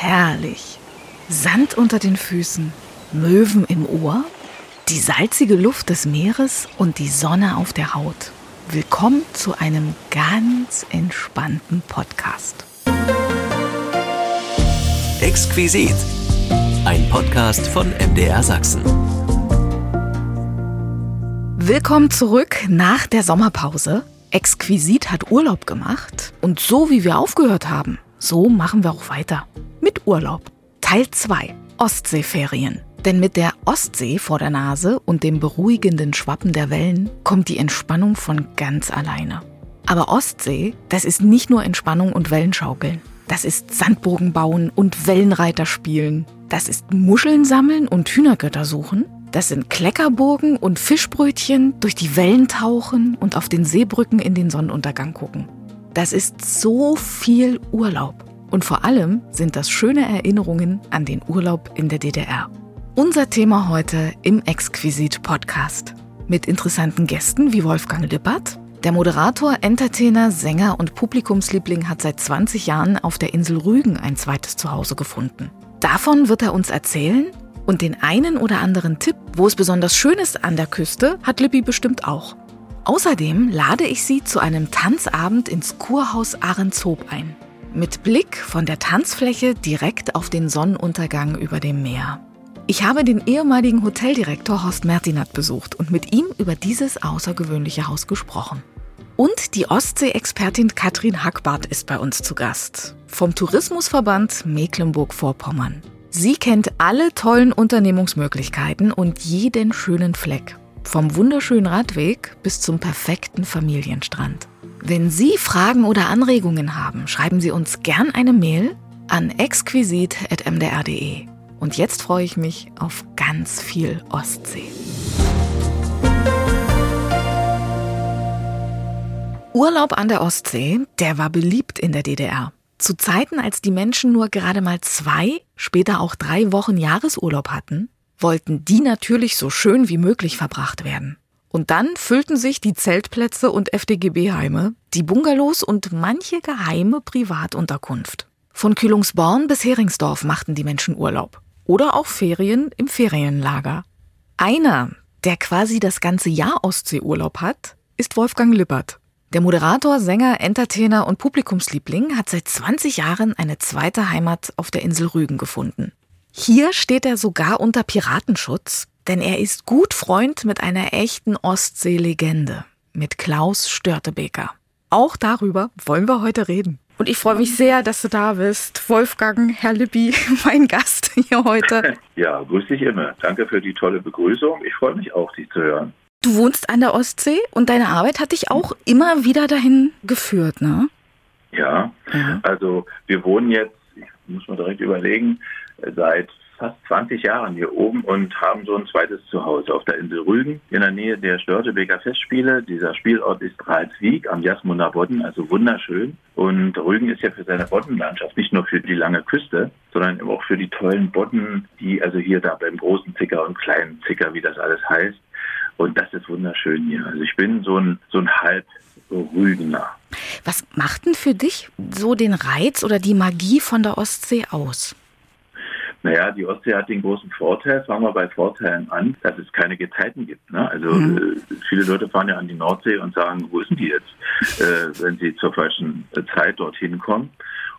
herrlich. Sand unter den Füßen, Möwen im Ohr, die salzige Luft des Meeres und die Sonne auf der Haut. Willkommen zu einem ganz entspannten Podcast. Exquisit. Ein Podcast von MDR Sachsen. Willkommen zurück nach der Sommerpause. Exquisit hat Urlaub gemacht und so wie wir aufgehört haben, so machen wir auch weiter. Mit Urlaub. Teil 2. Ostseeferien. Denn mit der Ostsee vor der Nase und dem beruhigenden Schwappen der Wellen kommt die Entspannung von ganz alleine. Aber Ostsee, das ist nicht nur Entspannung und Wellenschaukeln. Das ist Sandburgen bauen und Wellenreiter spielen. Das ist Muscheln sammeln und Hühnergötter suchen. Das sind Kleckerburgen und Fischbrötchen, durch die Wellen tauchen und auf den Seebrücken in den Sonnenuntergang gucken. Das ist so viel Urlaub. Und vor allem sind das schöne Erinnerungen an den Urlaub in der DDR. Unser Thema heute im Exquisit Podcast. Mit interessanten Gästen wie Wolfgang Lippert. Der Moderator, Entertainer, Sänger und Publikumsliebling hat seit 20 Jahren auf der Insel Rügen ein zweites Zuhause gefunden. Davon wird er uns erzählen und den einen oder anderen Tipp, wo es besonders schön ist an der Küste, hat Lippi bestimmt auch. Außerdem lade ich Sie zu einem Tanzabend ins Kurhaus Ahrenshoop ein. Mit Blick von der Tanzfläche direkt auf den Sonnenuntergang über dem Meer. Ich habe den ehemaligen Hoteldirektor Horst Mertinat besucht und mit ihm über dieses außergewöhnliche Haus gesprochen. Und die Ostsee-Expertin Katrin Hackbart ist bei uns zu Gast. Vom Tourismusverband Mecklenburg-Vorpommern. Sie kennt alle tollen Unternehmungsmöglichkeiten und jeden schönen Fleck. Vom wunderschönen Radweg bis zum perfekten Familienstrand. Wenn Sie Fragen oder Anregungen haben, schreiben Sie uns gern eine Mail an exquisit.mdr.de. Und jetzt freue ich mich auf ganz viel Ostsee. Urlaub an der Ostsee, der war beliebt in der DDR. Zu Zeiten, als die Menschen nur gerade mal zwei, später auch drei Wochen Jahresurlaub hatten, wollten die natürlich so schön wie möglich verbracht werden. Und dann füllten sich die Zeltplätze und FDGB-Heime, die Bungalows und manche geheime Privatunterkunft. Von Kühlungsborn bis Heringsdorf machten die Menschen Urlaub oder auch Ferien im Ferienlager. Einer, der quasi das ganze Jahr Ostseeurlaub hat, ist Wolfgang Lippert. Der Moderator, Sänger, Entertainer und Publikumsliebling hat seit 20 Jahren eine zweite Heimat auf der Insel Rügen gefunden. Hier steht er sogar unter Piratenschutz, denn er ist gut Freund mit einer echten Ostseelegende, mit Klaus Störtebeker. Auch darüber wollen wir heute reden. Und ich freue mich sehr, dass du da bist. Wolfgang, Herr Lippi, mein Gast hier heute. Ja, grüß dich immer. Danke für die tolle Begrüßung. Ich freue mich auch, dich zu hören. Du wohnst an der Ostsee und deine Arbeit hat dich auch immer wieder dahin geführt, ne? Ja, ja. also wir wohnen jetzt, ich muss mal direkt überlegen, seit fast 20 Jahren hier oben und haben so ein zweites Zuhause auf der Insel Rügen in der Nähe der Störtebeker Festspiele. Dieser Spielort ist Ralswiek am Jasmunder Bodden, also wunderschön. Und Rügen ist ja für seine Boddenlandschaft nicht nur für die lange Küste, sondern auch für die tollen Bodden, die also hier da beim großen Zicker und kleinen Zicker, wie das alles heißt. Und das ist wunderschön hier. Also ich bin so ein, so ein halb Rügener. Was macht denn für dich so den Reiz oder die Magie von der Ostsee aus? Naja, die Ostsee hat den großen Vorteil, fangen wir bei Vorteilen an, dass es keine Gezeiten gibt. Ne? Also mhm. äh, viele Leute fahren ja an die Nordsee und sagen, wo ist die jetzt, äh, wenn sie zur falschen äh, Zeit dorthin kommen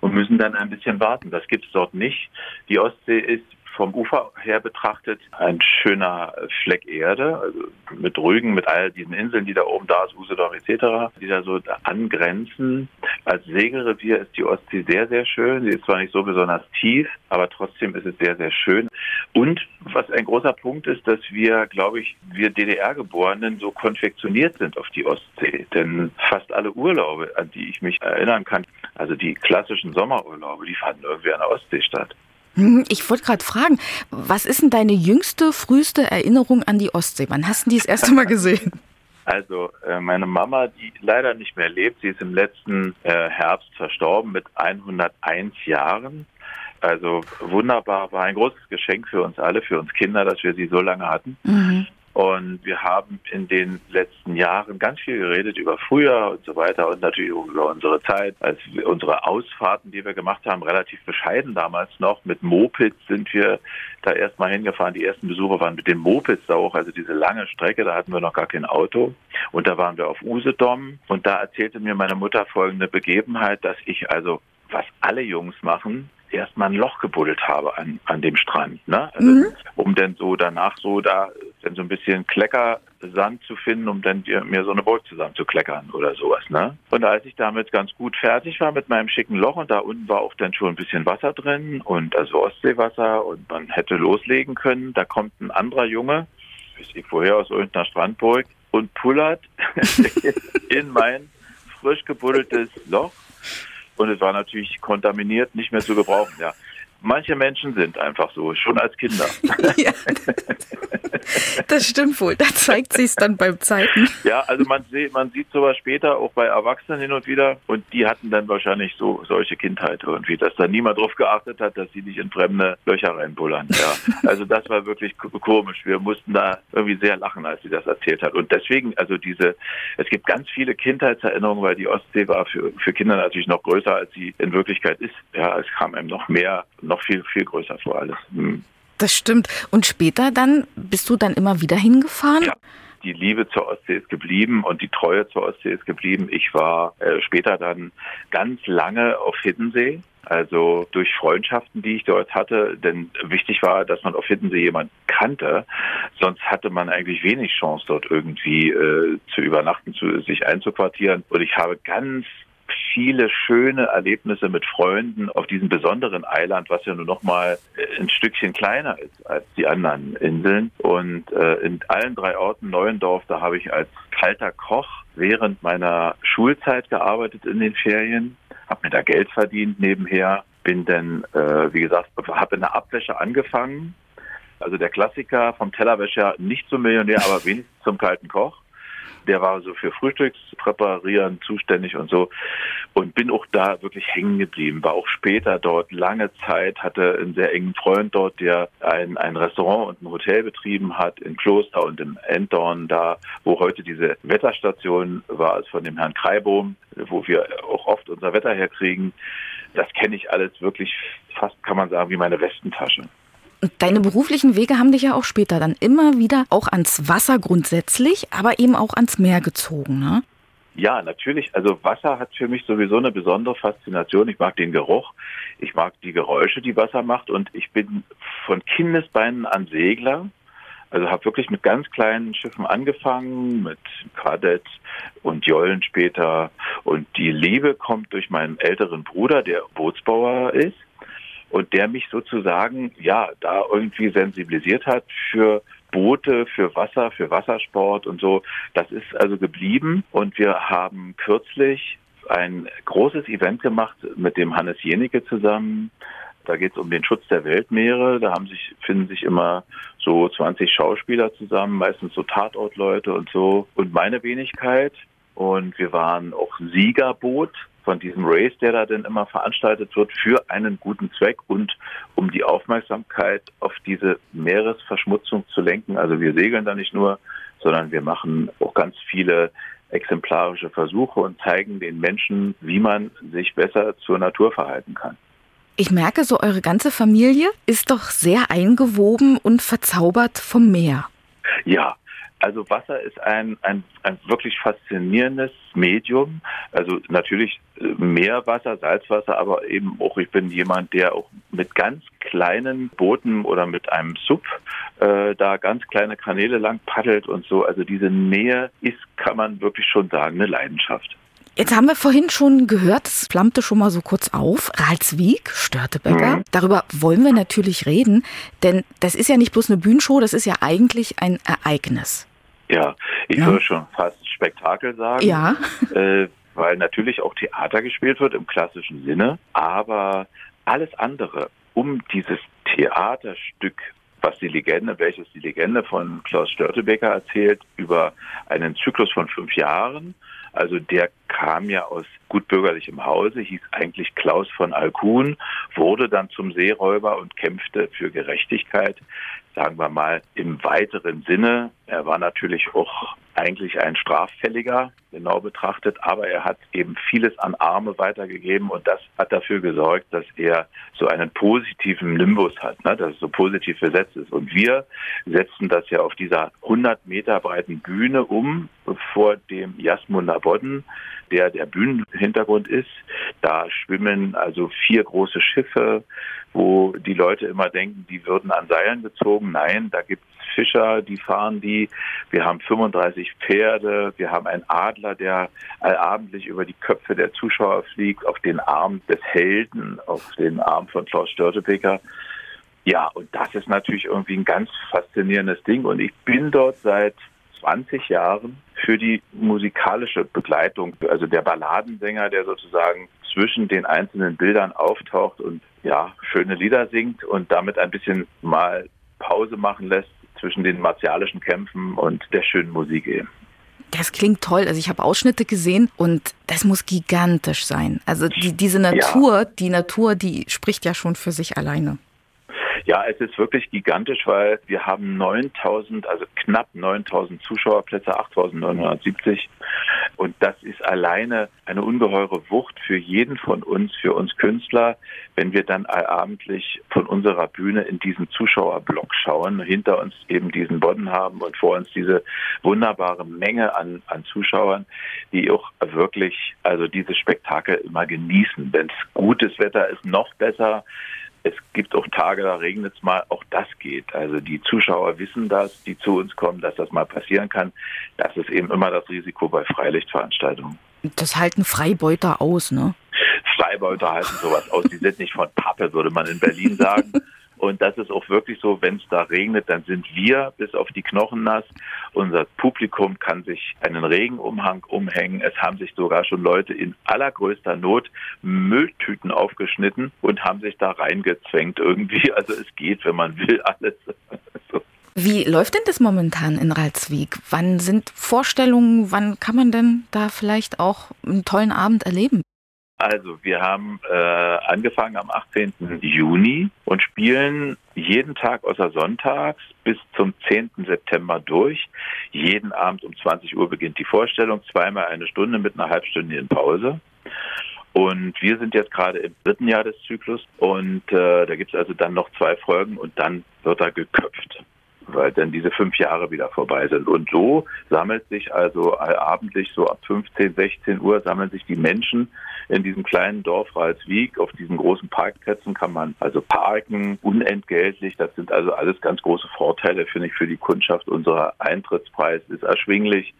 und müssen dann ein bisschen warten. Das gibt es dort nicht. Die Ostsee ist vom Ufer her betrachtet ein schöner Fleck Erde, also mit Rügen, mit all diesen Inseln, die da oben da ist, Usedom etc., die da so angrenzen. Als Segelrevier ist die Ostsee sehr, sehr schön. Sie ist zwar nicht so besonders tief, aber trotzdem ist es sehr, sehr schön. Und was ein großer Punkt ist, dass wir, glaube ich, wir DDR-Geborenen so konfektioniert sind auf die Ostsee. Denn fast alle Urlaube, an die ich mich erinnern kann, also die klassischen Sommerurlaube, die fanden irgendwie an der Ostsee statt. Hm, ich wollte gerade fragen, was ist denn deine jüngste, früheste Erinnerung an die Ostsee? Wann hast du die das erste Mal gesehen? Also äh, meine Mama, die leider nicht mehr lebt, sie ist im letzten äh, Herbst verstorben mit 101 Jahren. Also wunderbar, war ein großes Geschenk für uns alle, für uns Kinder, dass wir sie so lange hatten. Mhm. Und wir haben in den letzten Jahren ganz viel geredet über früher und so weiter und natürlich über unsere Zeit, als unsere Ausfahrten, die wir gemacht haben, relativ bescheiden damals noch. Mit Mopeds sind wir da erstmal hingefahren. Die ersten Besucher waren mit den Mopeds auch, also diese lange Strecke, da hatten wir noch gar kein Auto. Und da waren wir auf Usedom und da erzählte mir meine Mutter folgende Begebenheit, dass ich also was alle Jungs machen, erstmal ein Loch gebuddelt habe an, an dem Strand, ne? Also, mhm. um dann so danach so da dann so ein bisschen Kleckersand zu finden, um dann mir so eine Burg zusammen zu kleckern oder sowas, ne? Und als ich damit ganz gut fertig war mit meinem schicken Loch und da unten war auch dann schon ein bisschen Wasser drin und also Ostseewasser und man hätte loslegen können, da kommt ein anderer Junge, ich woher aus irgendeiner Strandburg und pullert in mein frisch gebuddeltes Loch und es war natürlich kontaminiert, nicht mehr zu gebrauchen. Ja. Manche Menschen sind einfach so, schon als Kinder. Ja, das stimmt wohl. Da zeigt sich es dann beim Zeiten. Ja, also man, sieht, man sieht sowas später auch bei Erwachsenen hin und wieder und die hatten dann wahrscheinlich so solche Kindheit irgendwie, dass da niemand drauf geachtet hat, dass sie nicht in fremde Löcher reinbullern. Ja, also das war wirklich komisch. Wir mussten da irgendwie sehr lachen, als sie das erzählt hat. Und deswegen, also diese, es gibt ganz viele Kindheitserinnerungen, weil die Ostsee war für, für Kinder natürlich noch größer, als sie in Wirklichkeit ist. Ja, es kam einem noch mehr noch viel, viel größer vor alles. Hm. Das stimmt. Und später dann, bist du dann immer wieder hingefahren? Ja die Liebe zur Ostsee ist geblieben und die Treue zur Ostsee ist geblieben. Ich war äh, später dann ganz lange auf Hiddensee, also durch Freundschaften, die ich dort hatte. Denn wichtig war, dass man auf Hiddensee jemanden kannte. Sonst hatte man eigentlich wenig Chance, dort irgendwie äh, zu übernachten, zu sich einzuquartieren. Und ich habe ganz viele schöne Erlebnisse mit Freunden auf diesem besonderen Eiland, was ja nur noch mal äh, ein Stückchen kleiner ist als die anderen Inseln. Und äh, in allen drei Orten, Neuendorf, da habe ich als kalter Koch während meiner Schulzeit gearbeitet in den Ferien, habe mir da Geld verdient nebenher, bin dann, äh, wie gesagt, habe in der Abwäsche angefangen. Also der Klassiker vom Tellerwäscher, nicht zum Millionär, aber wenigstens zum kalten Koch der war so für Frühstückspräparieren zuständig und so und bin auch da wirklich hängen geblieben. War auch später dort lange Zeit, hatte einen sehr engen Freund dort, der ein, ein Restaurant und ein Hotel betrieben hat in Kloster und im Enddorn, da wo heute diese Wetterstation war, es von dem Herrn Kreibohm, wo wir auch oft unser Wetter herkriegen. Das kenne ich alles wirklich fast, kann man sagen, wie meine Westentasche. Deine beruflichen Wege haben dich ja auch später dann immer wieder auch ans Wasser grundsätzlich, aber eben auch ans Meer gezogen, ne? Ja, natürlich. Also Wasser hat für mich sowieso eine besondere Faszination. Ich mag den Geruch, ich mag die Geräusche, die Wasser macht und ich bin von Kindesbeinen an Segler. Also habe wirklich mit ganz kleinen Schiffen angefangen, mit Kadett und Jollen später. Und die Liebe kommt durch meinen älteren Bruder, der Bootsbauer ist und der mich sozusagen ja da irgendwie sensibilisiert hat für Boote, für Wasser, für Wassersport und so. Das ist also geblieben und wir haben kürzlich ein großes Event gemacht mit dem Hannes Jenicke zusammen. Da geht es um den Schutz der Weltmeere. Da haben sich, finden sich immer so 20 Schauspieler zusammen, meistens so Tatortleute und so. Und meine Wenigkeit. Und wir waren auch Siegerboot von diesem Race, der da dann immer veranstaltet wird, für einen guten Zweck und um die Aufmerksamkeit auf diese Meeresverschmutzung zu lenken. Also wir segeln da nicht nur, sondern wir machen auch ganz viele exemplarische Versuche und zeigen den Menschen, wie man sich besser zur Natur verhalten kann. Ich merke so, eure ganze Familie ist doch sehr eingewoben und verzaubert vom Meer. Ja, also Wasser ist ein, ein, ein wirklich faszinierendes Medium. Also natürlich äh, Meerwasser, Salzwasser, aber eben auch ich bin jemand, der auch mit ganz kleinen Booten oder mit einem Sub äh, da ganz kleine Kanäle lang paddelt und so. Also diese Nähe ist, kann man wirklich schon sagen, eine Leidenschaft. Jetzt haben wir vorhin schon gehört, es flammte schon mal so kurz auf. Ralswiek, Störtebecker. Mhm. Darüber wollen wir natürlich reden, denn das ist ja nicht bloß eine Bühnenshow, das ist ja eigentlich ein Ereignis. Ja, ich ja. würde schon fast Spektakel sagen. Ja. Äh, weil natürlich auch Theater gespielt wird im klassischen Sinne, aber alles andere um dieses Theaterstück, was die Legende, welches die Legende von Klaus Störtebeker erzählt, über einen Zyklus von fünf Jahren, Also der kam ja aus gutbürgerlichem Hause, hieß eigentlich Klaus von Alkuhn, wurde dann zum Seeräuber und kämpfte für Gerechtigkeit, sagen wir mal im weiteren Sinne. Er war natürlich auch eigentlich ein Straffälliger, genau betrachtet, aber er hat eben vieles an Arme weitergegeben und das hat dafür gesorgt, dass er so einen positiven Nimbus hat, ne, dass es so positiv besetzt ist. Und wir setzen das ja auf dieser 100 Meter breiten Bühne um vor dem Jasmunder Bodden, der der Bühnenhintergrund ist. Da schwimmen also vier große Schiffe, wo die Leute immer denken, die würden an Seilen gezogen. Nein, da gibt es Fischer, die fahren die. Wir haben 35 Pferde. Wir haben einen Adler, der allabendlich über die Köpfe der Zuschauer fliegt, auf den Arm des Helden, auf den Arm von Klaus Störtebeker. Ja, und das ist natürlich irgendwie ein ganz faszinierendes Ding. Und ich bin dort seit 20 Jahren für die musikalische Begleitung, also der Balladensänger, der sozusagen zwischen den einzelnen Bildern auftaucht und ja, schöne Lieder singt und damit ein bisschen mal Pause machen lässt zwischen den martialischen Kämpfen und der schönen Musik eben. Das klingt toll. Also ich habe Ausschnitte gesehen und das muss gigantisch sein. Also die, diese Natur, ja. die Natur, die spricht ja schon für sich alleine. Ja, es ist wirklich gigantisch, weil wir haben 9000, also knapp 9000 Zuschauerplätze, 8970. Und das ist alleine eine ungeheure Wucht für jeden von uns, für uns Künstler, wenn wir dann allabendlich von unserer Bühne in diesen Zuschauerblock schauen, hinter uns eben diesen Bodden haben und vor uns diese wunderbare Menge an, an Zuschauern, die auch wirklich, also dieses Spektakel immer genießen. Wenn es gutes Wetter ist, noch besser. Es gibt auch Tage, da regnet es mal, auch das geht. Also die Zuschauer wissen das, die zu uns kommen, dass das mal passieren kann. Das ist eben immer das Risiko bei Freilichtveranstaltungen. Das halten Freibeuter aus, ne? Freibeuter halten sowas aus. Die sind nicht von Pappe, würde man in Berlin sagen. Und das ist auch wirklich so, wenn es da regnet, dann sind wir bis auf die Knochen nass. Unser Publikum kann sich einen Regenumhang umhängen. Es haben sich sogar schon Leute in allergrößter Not Mülltüten aufgeschnitten und haben sich da reingezwängt irgendwie. Also es geht, wenn man will, alles. Wie läuft denn das momentan in Ralswiek? Wann sind Vorstellungen? Wann kann man denn da vielleicht auch einen tollen Abend erleben? Also wir haben äh, angefangen am 18. Juni und spielen jeden Tag außer Sonntags bis zum 10. September durch. Jeden Abend um 20 Uhr beginnt die Vorstellung, zweimal eine Stunde mit einer halbstündigen Pause. Und wir sind jetzt gerade im dritten Jahr des Zyklus und äh, da gibt es also dann noch zwei Folgen und dann wird er geköpft weil dann diese fünf Jahre wieder vorbei sind. Und so sammelt sich also allabendlich so ab 15, 16 Uhr sammeln sich die Menschen in diesem kleinen Dorf Ralswiek. Auf diesen großen Parkplätzen kann man also parken, unentgeltlich. Das sind also alles ganz große Vorteile, finde ich, für die Kundschaft. Unser Eintrittspreis ist erschwinglich.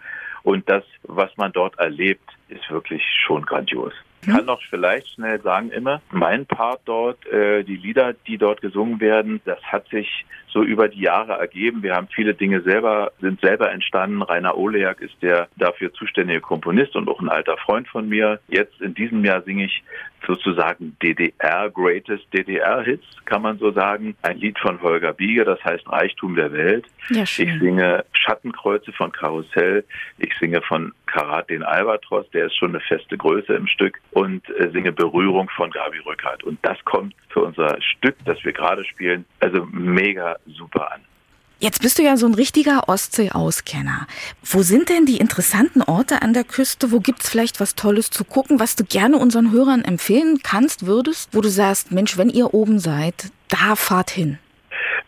Und das, was man dort erlebt, ist wirklich schon grandios. Ich kann noch vielleicht schnell sagen, immer, mein Part dort, äh, die Lieder, die dort gesungen werden, das hat sich so über die Jahre ergeben. Wir haben viele Dinge selber, sind selber entstanden. Rainer Oleak ist der dafür zuständige Komponist und auch ein alter Freund von mir. Jetzt in diesem Jahr singe ich sozusagen DDR Greatest DDR Hits, kann man so sagen. Ein Lied von Holger Biege, das heißt Reichtum der Welt. Ja, ich singe Schattenkreuze von Karussell. Ich singe von Karat den Albatros, der ist schon eine feste Größe im Stück und äh, singe Berührung von Gabi Rückert. Und das kommt für unser Stück, das wir gerade spielen, also mega super an. Jetzt bist du ja so ein richtiger Ostsee-Auskenner. Wo sind denn die interessanten Orte an der Küste? Wo gibt's vielleicht was Tolles zu gucken, was du gerne unseren Hörern empfehlen kannst, würdest? Wo du sagst, Mensch, wenn ihr oben seid, da fahrt hin.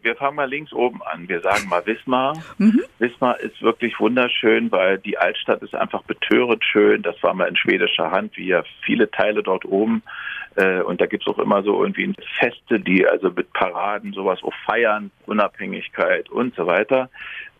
Wir fangen mal links oben an. Wir sagen mal Wismar. Mhm. Wismar ist wirklich wunderschön, weil die Altstadt ist einfach betörend schön. Das war mal in schwedischer Hand, wie ja viele Teile dort oben. Äh, und da gibt es auch immer so irgendwie Feste, die also mit Paraden sowas auch feiern, Unabhängigkeit und so weiter.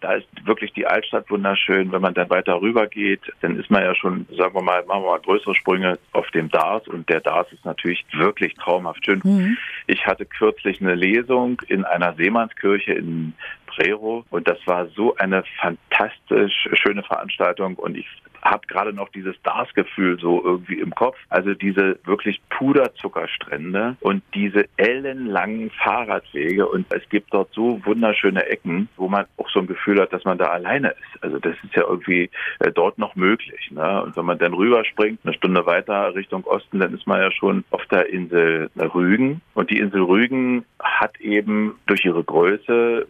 Da ist wirklich die Altstadt wunderschön. Wenn man dann weiter rüber geht, dann ist man ja schon, sagen wir mal, machen wir mal größere Sprünge auf dem Dars und der Dars ist natürlich wirklich traumhaft schön. Mhm. Ich hatte kürzlich eine Lesung in einer Seemannskirche in Prero und das war so eine fantastisch schöne Veranstaltung und ich habe gerade noch dieses Stars-Gefühl so irgendwie im Kopf. Also diese wirklich Puderzuckerstrände und diese ellenlangen Fahrradwege und es gibt dort so wunderschöne Ecken, wo man auch so ein Gefühl hat, dass man da alleine ist. Also das ist ja irgendwie äh, dort noch möglich. Ne? Und wenn man dann rüberspringt, eine Stunde weiter Richtung Osten, dann ist man ja schon auf der Insel Rügen. Und die Insel Rügen hat eben durch ihre Größe,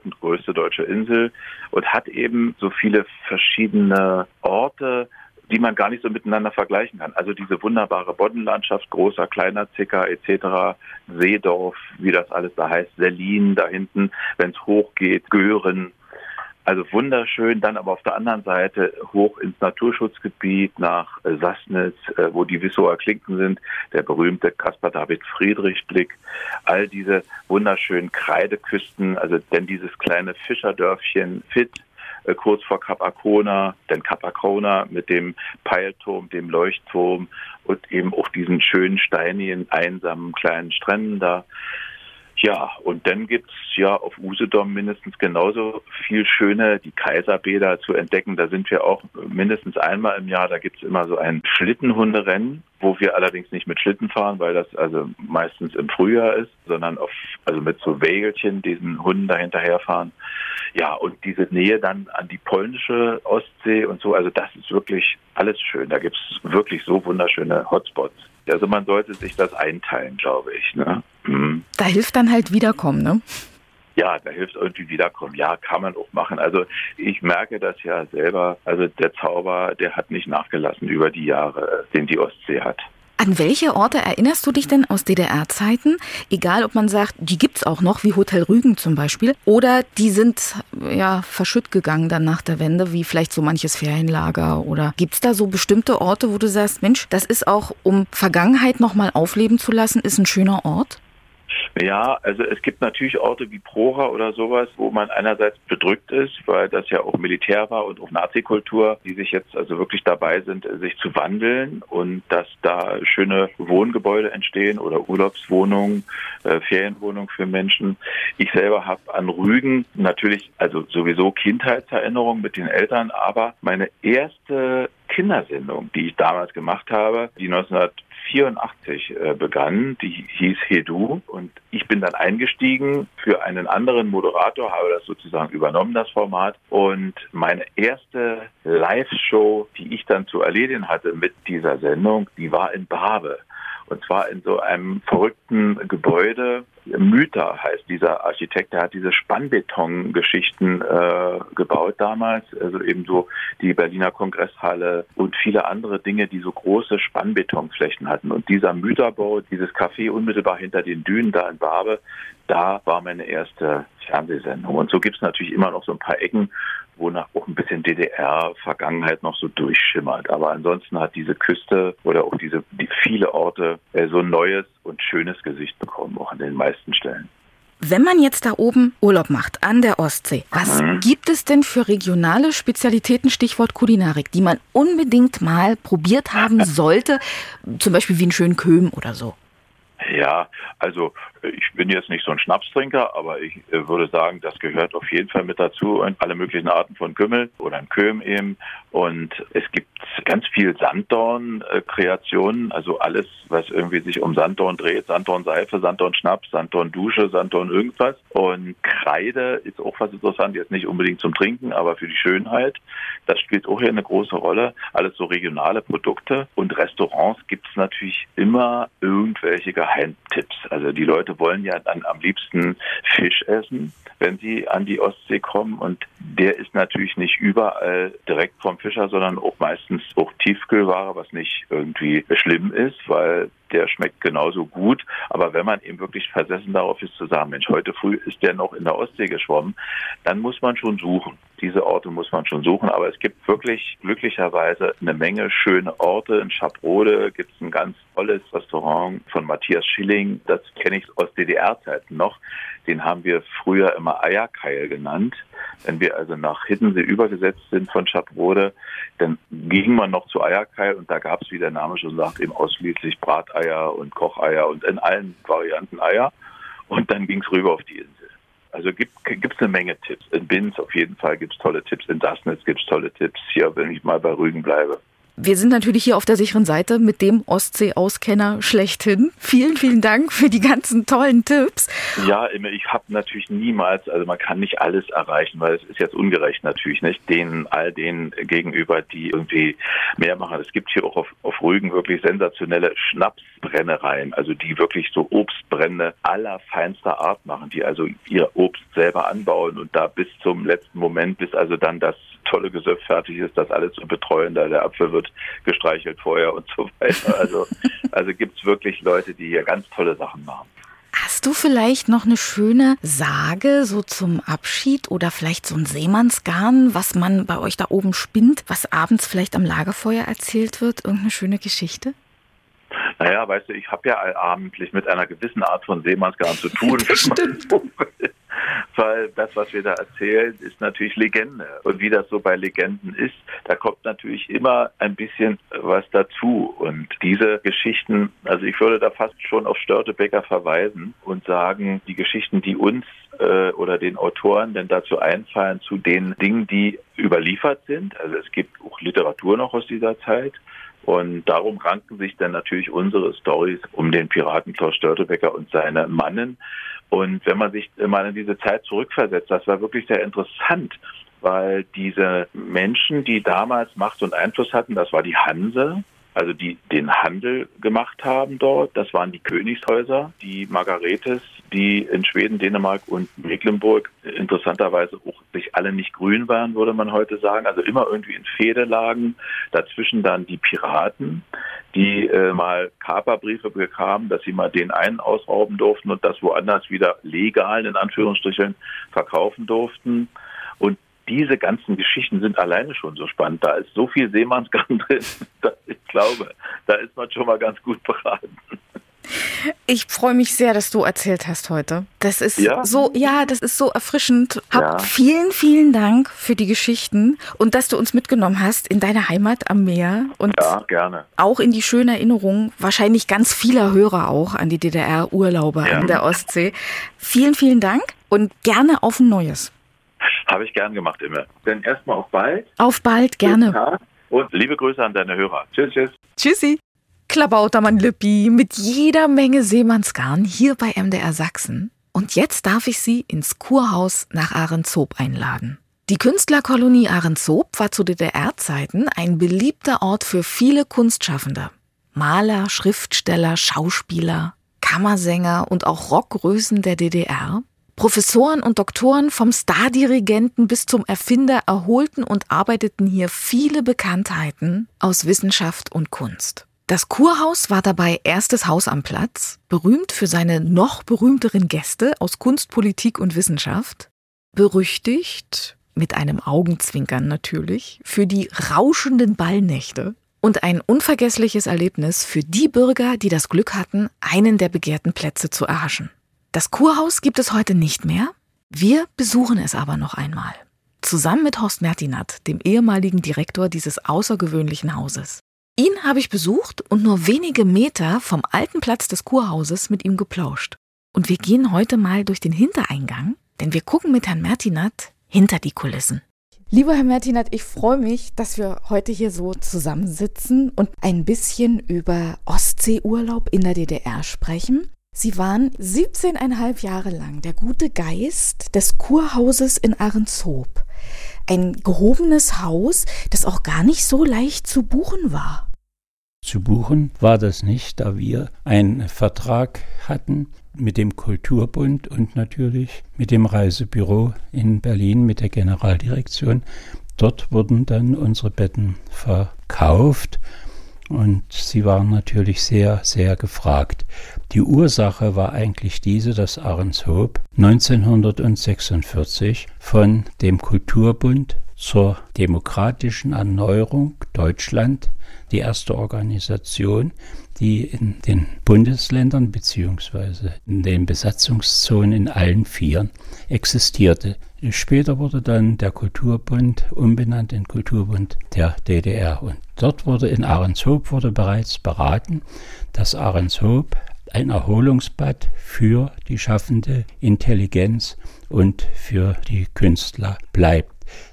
beeindruckend größte deutsche Insel, und hat eben so viele verschiedene Orte, die man gar nicht so miteinander vergleichen kann. Also diese wunderbare Boddenlandschaft, großer, kleiner Zicker etc., Seedorf, wie das alles da heißt, Selin da hinten, wenn es hochgeht, Göhren, also wunderschön, dann aber auf der anderen Seite hoch ins Naturschutzgebiet nach äh, Sassnitz, äh, wo die Wissower Klinken sind, der berühmte Caspar David Friedrich Blick, all diese wunderschönen Kreideküsten, also denn dieses kleine Fischerdörfchen Fit, äh, kurz vor Kap Arkona, denn Kap Arkona mit dem Peilturm, dem Leuchtturm und eben auch diesen schönen steinigen, einsamen kleinen Stränden da. Ja, und dann gibt's ja auf Usedom mindestens genauso viel schöne, die Kaiserbäder zu entdecken. Da sind wir auch mindestens einmal im Jahr. Da gibt's immer so ein Schlittenhunderennen, wo wir allerdings nicht mit Schlitten fahren, weil das also meistens im Frühjahr ist, sondern auf, also mit so Wägelchen diesen Hunden dahinterherfahren. Ja, und diese Nähe dann an die polnische Ostsee und so, also das ist wirklich alles schön. Da gibt's wirklich so wunderschöne Hotspots. Also man sollte sich das einteilen, glaube ich. Ne? Mhm. Da hilft dann halt Wiederkommen, ne? Ja, da hilft irgendwie Wiederkommen. Ja, kann man auch machen. Also ich merke das ja selber. Also der Zauber, der hat nicht nachgelassen über die Jahre, den die Ostsee hat. An welche Orte erinnerst du dich denn aus DDR-Zeiten? Egal, ob man sagt, die gibt's auch noch, wie Hotel Rügen zum Beispiel, oder die sind ja verschütt gegangen dann nach der Wende, wie vielleicht so manches Ferienlager. Oder gibt's da so bestimmte Orte, wo du sagst, Mensch, das ist auch, um Vergangenheit nochmal aufleben zu lassen, ist ein schöner Ort? Ja, also es gibt natürlich Orte wie Prora oder sowas, wo man einerseits bedrückt ist, weil das ja auch Militär war und auch Nazikultur, die sich jetzt also wirklich dabei sind, sich zu wandeln und dass da schöne Wohngebäude entstehen oder Urlaubswohnungen, äh, Ferienwohnungen für Menschen. Ich selber habe an Rügen natürlich also sowieso Kindheitserinnerungen mit den Eltern, aber meine erste Kindersendung, die ich damals gemacht habe, die 1900 1984 äh, begann, die hieß Hedu und ich bin dann eingestiegen für einen anderen Moderator, habe das sozusagen übernommen, das Format und meine erste Live-Show, die ich dann zu erledigen hatte mit dieser Sendung, die war in Barbe. Und zwar in so einem verrückten Gebäude. Myther heißt dieser Architekt, der hat diese Spannbeton-Geschichten äh, gebaut damals. Also eben so die Berliner Kongresshalle und viele andere Dinge, die so große Spannbetonflächen hatten. Und dieser Mytherbau, dieses Café unmittelbar hinter den Dünen da in Barbe, da war meine erste Fernsehsendung. Und so gibt es natürlich immer noch so ein paar Ecken, wonach auch ein bisschen DDR-Vergangenheit noch so durchschimmert. Aber ansonsten hat diese Küste oder auch diese die viele Orte äh, so ein neues und schönes Gesicht bekommen, auch an den meisten Stellen. Wenn man jetzt da oben Urlaub macht, an der Ostsee, was mhm. gibt es denn für regionale Spezialitäten, Stichwort Kulinarik, die man unbedingt mal probiert haben sollte? Zum Beispiel wie einen schönen Köhm oder so. Ja, also ich bin jetzt nicht so ein Schnapstrinker, aber ich äh, würde sagen, das gehört auf jeden Fall mit dazu und alle möglichen Arten von Kümmel oder ein Köhm eben. Und es gibt ganz viel Sanddorn-Kreationen, also alles, was irgendwie sich um Sanddorn dreht, Sanddorn-Seife, Sanddorn-Schnaps, Sanddorn-Dusche, Sanddorn irgendwas. Und Kreide ist auch was interessant, jetzt nicht unbedingt zum Trinken, aber für die Schönheit. Das spielt auch hier eine große Rolle. Alles so regionale Produkte. Und Restaurants gibt es natürlich immer irgendwelche Geheimtipps. Also die Leute wollen ja dann am liebsten Fisch essen, wenn sie an die Ostsee kommen. Und der ist natürlich nicht überall direkt vom Fischer, sondern auch meistens auch Tiefkühlware, was nicht irgendwie schlimm ist, weil der schmeckt genauso gut. Aber wenn man eben wirklich versessen darauf ist zu sagen, Mensch, heute früh ist der noch in der Ostsee geschwommen, dann muss man schon suchen. Diese Orte muss man schon suchen. Aber es gibt wirklich glücklicherweise eine Menge schöne Orte. In Schabrode gibt es ein ganz tolles Restaurant von Matthias Schilling. Das kenne ich aus DDR-Zeiten noch. Den haben wir früher immer Eierkeil genannt. Wenn wir also nach Hiddensee übergesetzt sind von Schabrode, dann ging man noch zu Eierkeil und da gab es, wie der Name schon sagt, eben ausschließlich Brateier und Kocheier und in allen Varianten Eier. Und dann ging es rüber auf die Insel. Also gibt es eine Menge Tipps. In Binz auf jeden Fall gibt es tolle Tipps. In Sassnitz gibt es tolle Tipps. Hier, wenn ich mal bei Rügen bleibe. Wir sind natürlich hier auf der sicheren Seite mit dem Ostsee-Auskenner schlechthin. Vielen, vielen Dank für die ganzen tollen Tipps. Ja, ich habe natürlich niemals, also man kann nicht alles erreichen, weil es ist jetzt ungerecht natürlich, nicht? Denen, all denen gegenüber, die irgendwie mehr machen. Es gibt hier auch auf, auf Rügen wirklich sensationelle Schnapsbrennereien, also die wirklich so Obstbrände aller feinster Art machen, die also ihr Obst selber anbauen und da bis zum letzten Moment, bis also dann das tolle Gesöff fertig ist, das alles zu betreuen, da der Apfel wird gestreichelt vorher und so weiter. Also, also gibt es wirklich Leute, die hier ganz tolle Sachen machen. Hast du vielleicht noch eine schöne Sage so zum Abschied oder vielleicht so ein Seemannsgarn, was man bei euch da oben spinnt, was abends vielleicht am Lagerfeuer erzählt wird? Irgendeine schöne Geschichte? Naja, weißt du, ich habe ja allabendlich mit einer gewissen Art von Seemannsgarn zu tun. weil das, was wir da erzählen, ist natürlich Legende. Und wie das so bei Legenden ist, da kommt natürlich immer ein bisschen was dazu. Und diese Geschichten, also ich würde da fast schon auf Störtebecker verweisen und sagen, die Geschichten, die uns äh, oder den Autoren denn dazu einfallen, zu den Dingen, die überliefert sind. Also es gibt auch Literatur noch aus dieser Zeit. Und darum ranken sich dann natürlich unsere Stories um den Piraten Klaus Störtebecker und seine Mannen. Und wenn man sich mal in diese Zeit zurückversetzt, das war wirklich sehr interessant, weil diese Menschen, die damals Macht und Einfluss hatten, das war die Hanse, also die den Handel gemacht haben dort. Das waren die Königshäuser, die Margaretes, die in Schweden, Dänemark und Mecklenburg interessanterweise auch sich alle nicht grün waren, würde man heute sagen. Also immer irgendwie in Fehde lagen. Dazwischen dann die Piraten, die äh, mal Kaperbriefe bekamen, dass sie mal den einen ausrauben durften und das woanders wieder legal in Anführungsstrichen verkaufen durften. Und diese ganzen Geschichten sind alleine schon so spannend. Da ist so viel Seemannsgang drin, dass ich glaube, da ist man schon mal ganz gut beraten. Ich freue mich sehr, dass du erzählt hast heute. Das ist ja. so, ja, das ist so erfrischend. Hab ja. vielen, vielen Dank für die Geschichten und dass du uns mitgenommen hast in deine Heimat am Meer und ja, gerne. auch in die schöne Erinnerung, wahrscheinlich ganz vieler Hörer auch an die DDR-Urlaube an der Ostsee. Vielen, vielen Dank und gerne auf ein neues. Habe ich gern gemacht, immer. Dann erstmal auf bald. Auf bald, gerne. Und liebe Grüße an deine Hörer. Tschüss, tschüss. Tschüssi. Klabautermann Lüppi mit jeder Menge Seemannsgarn hier bei MDR Sachsen. Und jetzt darf ich Sie ins Kurhaus nach Ahrenshoop einladen. Die Künstlerkolonie Ahrenshoop war zu DDR-Zeiten ein beliebter Ort für viele Kunstschaffende. Maler, Schriftsteller, Schauspieler, Kammersänger und auch Rockgrößen der DDR Professoren und Doktoren vom Stardirigenten bis zum Erfinder erholten und arbeiteten hier viele Bekanntheiten aus Wissenschaft und Kunst. Das Kurhaus war dabei erstes Haus am Platz, berühmt für seine noch berühmteren Gäste aus Kunst, Politik und Wissenschaft, berüchtigt, mit einem Augenzwinkern natürlich, für die rauschenden Ballnächte und ein unvergessliches Erlebnis für die Bürger, die das Glück hatten, einen der begehrten Plätze zu erhaschen. Das Kurhaus gibt es heute nicht mehr. Wir besuchen es aber noch einmal. Zusammen mit Horst Mertinat, dem ehemaligen Direktor dieses außergewöhnlichen Hauses. Ihn habe ich besucht und nur wenige Meter vom alten Platz des Kurhauses mit ihm geplauscht. Und wir gehen heute mal durch den Hintereingang, denn wir gucken mit Herrn Mertinat hinter die Kulissen. Lieber Herr Mertinat, ich freue mich, dass wir heute hier so zusammensitzen und ein bisschen über Ostseeurlaub in der DDR sprechen. Sie waren 17,5 Jahre lang der gute Geist des Kurhauses in Ahrenshoop. Ein gehobenes Haus, das auch gar nicht so leicht zu buchen war. Zu buchen war das nicht, da wir einen Vertrag hatten mit dem Kulturbund und natürlich mit dem Reisebüro in Berlin mit der Generaldirektion. Dort wurden dann unsere Betten verkauft und sie waren natürlich sehr, sehr gefragt. Die Ursache war eigentlich diese, dass Ahrenshoop 1946 von dem Kulturbund zur demokratischen Erneuerung Deutschland, die erste Organisation, die in den Bundesländern bzw. in den Besatzungszonen in allen Vieren existierte. Später wurde dann der Kulturbund umbenannt in Kulturbund der DDR. Und dort wurde in Ahrenshoop wurde bereits beraten, dass Ahrenshoop ein Erholungsbad für die schaffende Intelligenz und für die Künstler bleibt.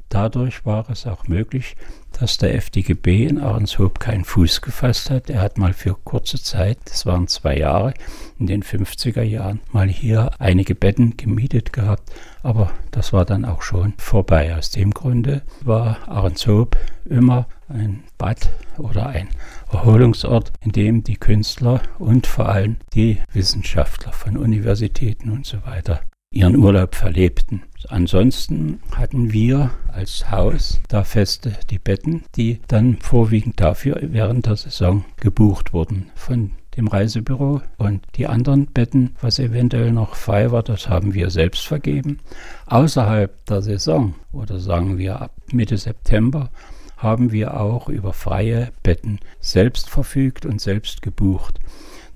Dadurch war es auch möglich, dass der FDGB in Ahrenshoop keinen Fuß gefasst hat. Er hat mal für kurze Zeit, das waren zwei Jahre, in den 50er Jahren mal hier einige Betten gemietet gehabt, aber das war dann auch schon vorbei. Aus dem Grunde war Ahrenshoop immer ein Bad oder ein Erholungsort, in dem die Künstler und vor allem die Wissenschaftler von Universitäten und so weiter ihren Urlaub verlebten. Ansonsten hatten wir als Haus da feste die Betten, die dann vorwiegend dafür während der Saison gebucht wurden von dem Reisebüro und die anderen Betten, was eventuell noch frei war, das haben wir selbst vergeben. Außerhalb der Saison oder sagen wir ab Mitte September haben wir auch über freie Betten selbst verfügt und selbst gebucht.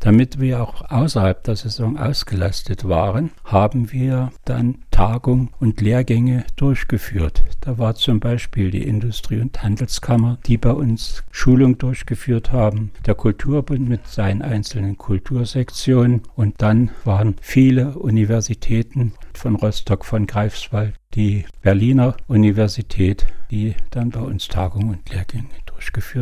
Damit wir auch außerhalb der Saison ausgelastet waren, haben wir dann Tagung und Lehrgänge durchgeführt. Da war zum Beispiel die Industrie- und Handelskammer, die bei uns Schulung durchgeführt haben, der Kulturbund mit seinen einzelnen Kultursektionen und dann waren viele Universitäten von Rostock, von Greifswald, die Berliner Universität, die dann bei uns Tagungen und Lehrgänge durchgeführt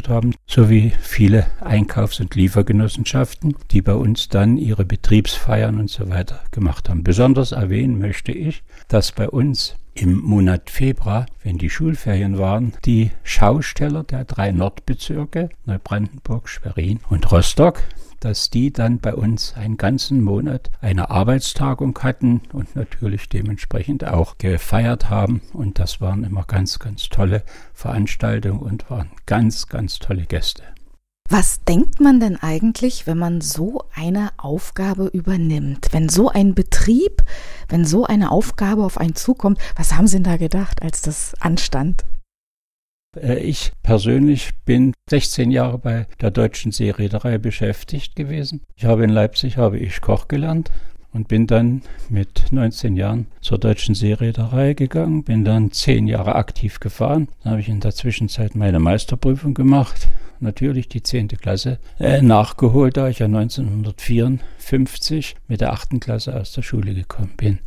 haben, sowie viele Einkaufs- und Liefergenossenschaften, die bei uns dann ihre Betriebsfeiern und so weiter gemacht haben. Besonders erwähnen möchte ich, dass bei uns im Monat Februar, wenn die Schulferien waren, die Schausteller der drei Nordbezirke, Neubrandenburg, Schwerin und Rostock, dass die dann bei uns einen ganzen Monat eine Arbeitstagung hatten und natürlich dementsprechend auch gefeiert haben. Und das waren immer ganz, ganz tolle Veranstaltungen und waren ganz, ganz tolle Gäste. Was denkt man denn eigentlich, wenn man so eine Aufgabe übernimmt? Wenn so ein Betrieb, wenn so eine Aufgabe auf einen zukommt, was haben Sie denn da gedacht, als das anstand? Äh, ich persönlich bin 16 Jahre bei der deutschen Seereederei beschäftigt gewesen. Ich habe in Leipzig habe ich Koch gelernt und bin dann mit 19 Jahren zur deutschen Seereederei gegangen, bin dann 10 Jahre aktiv gefahren. Dann habe ich in der Zwischenzeit meine Meisterprüfung gemacht, natürlich die 10. Klasse äh, nachgeholt, da ich ja 1954 mit der 8. Klasse aus der Schule gekommen bin.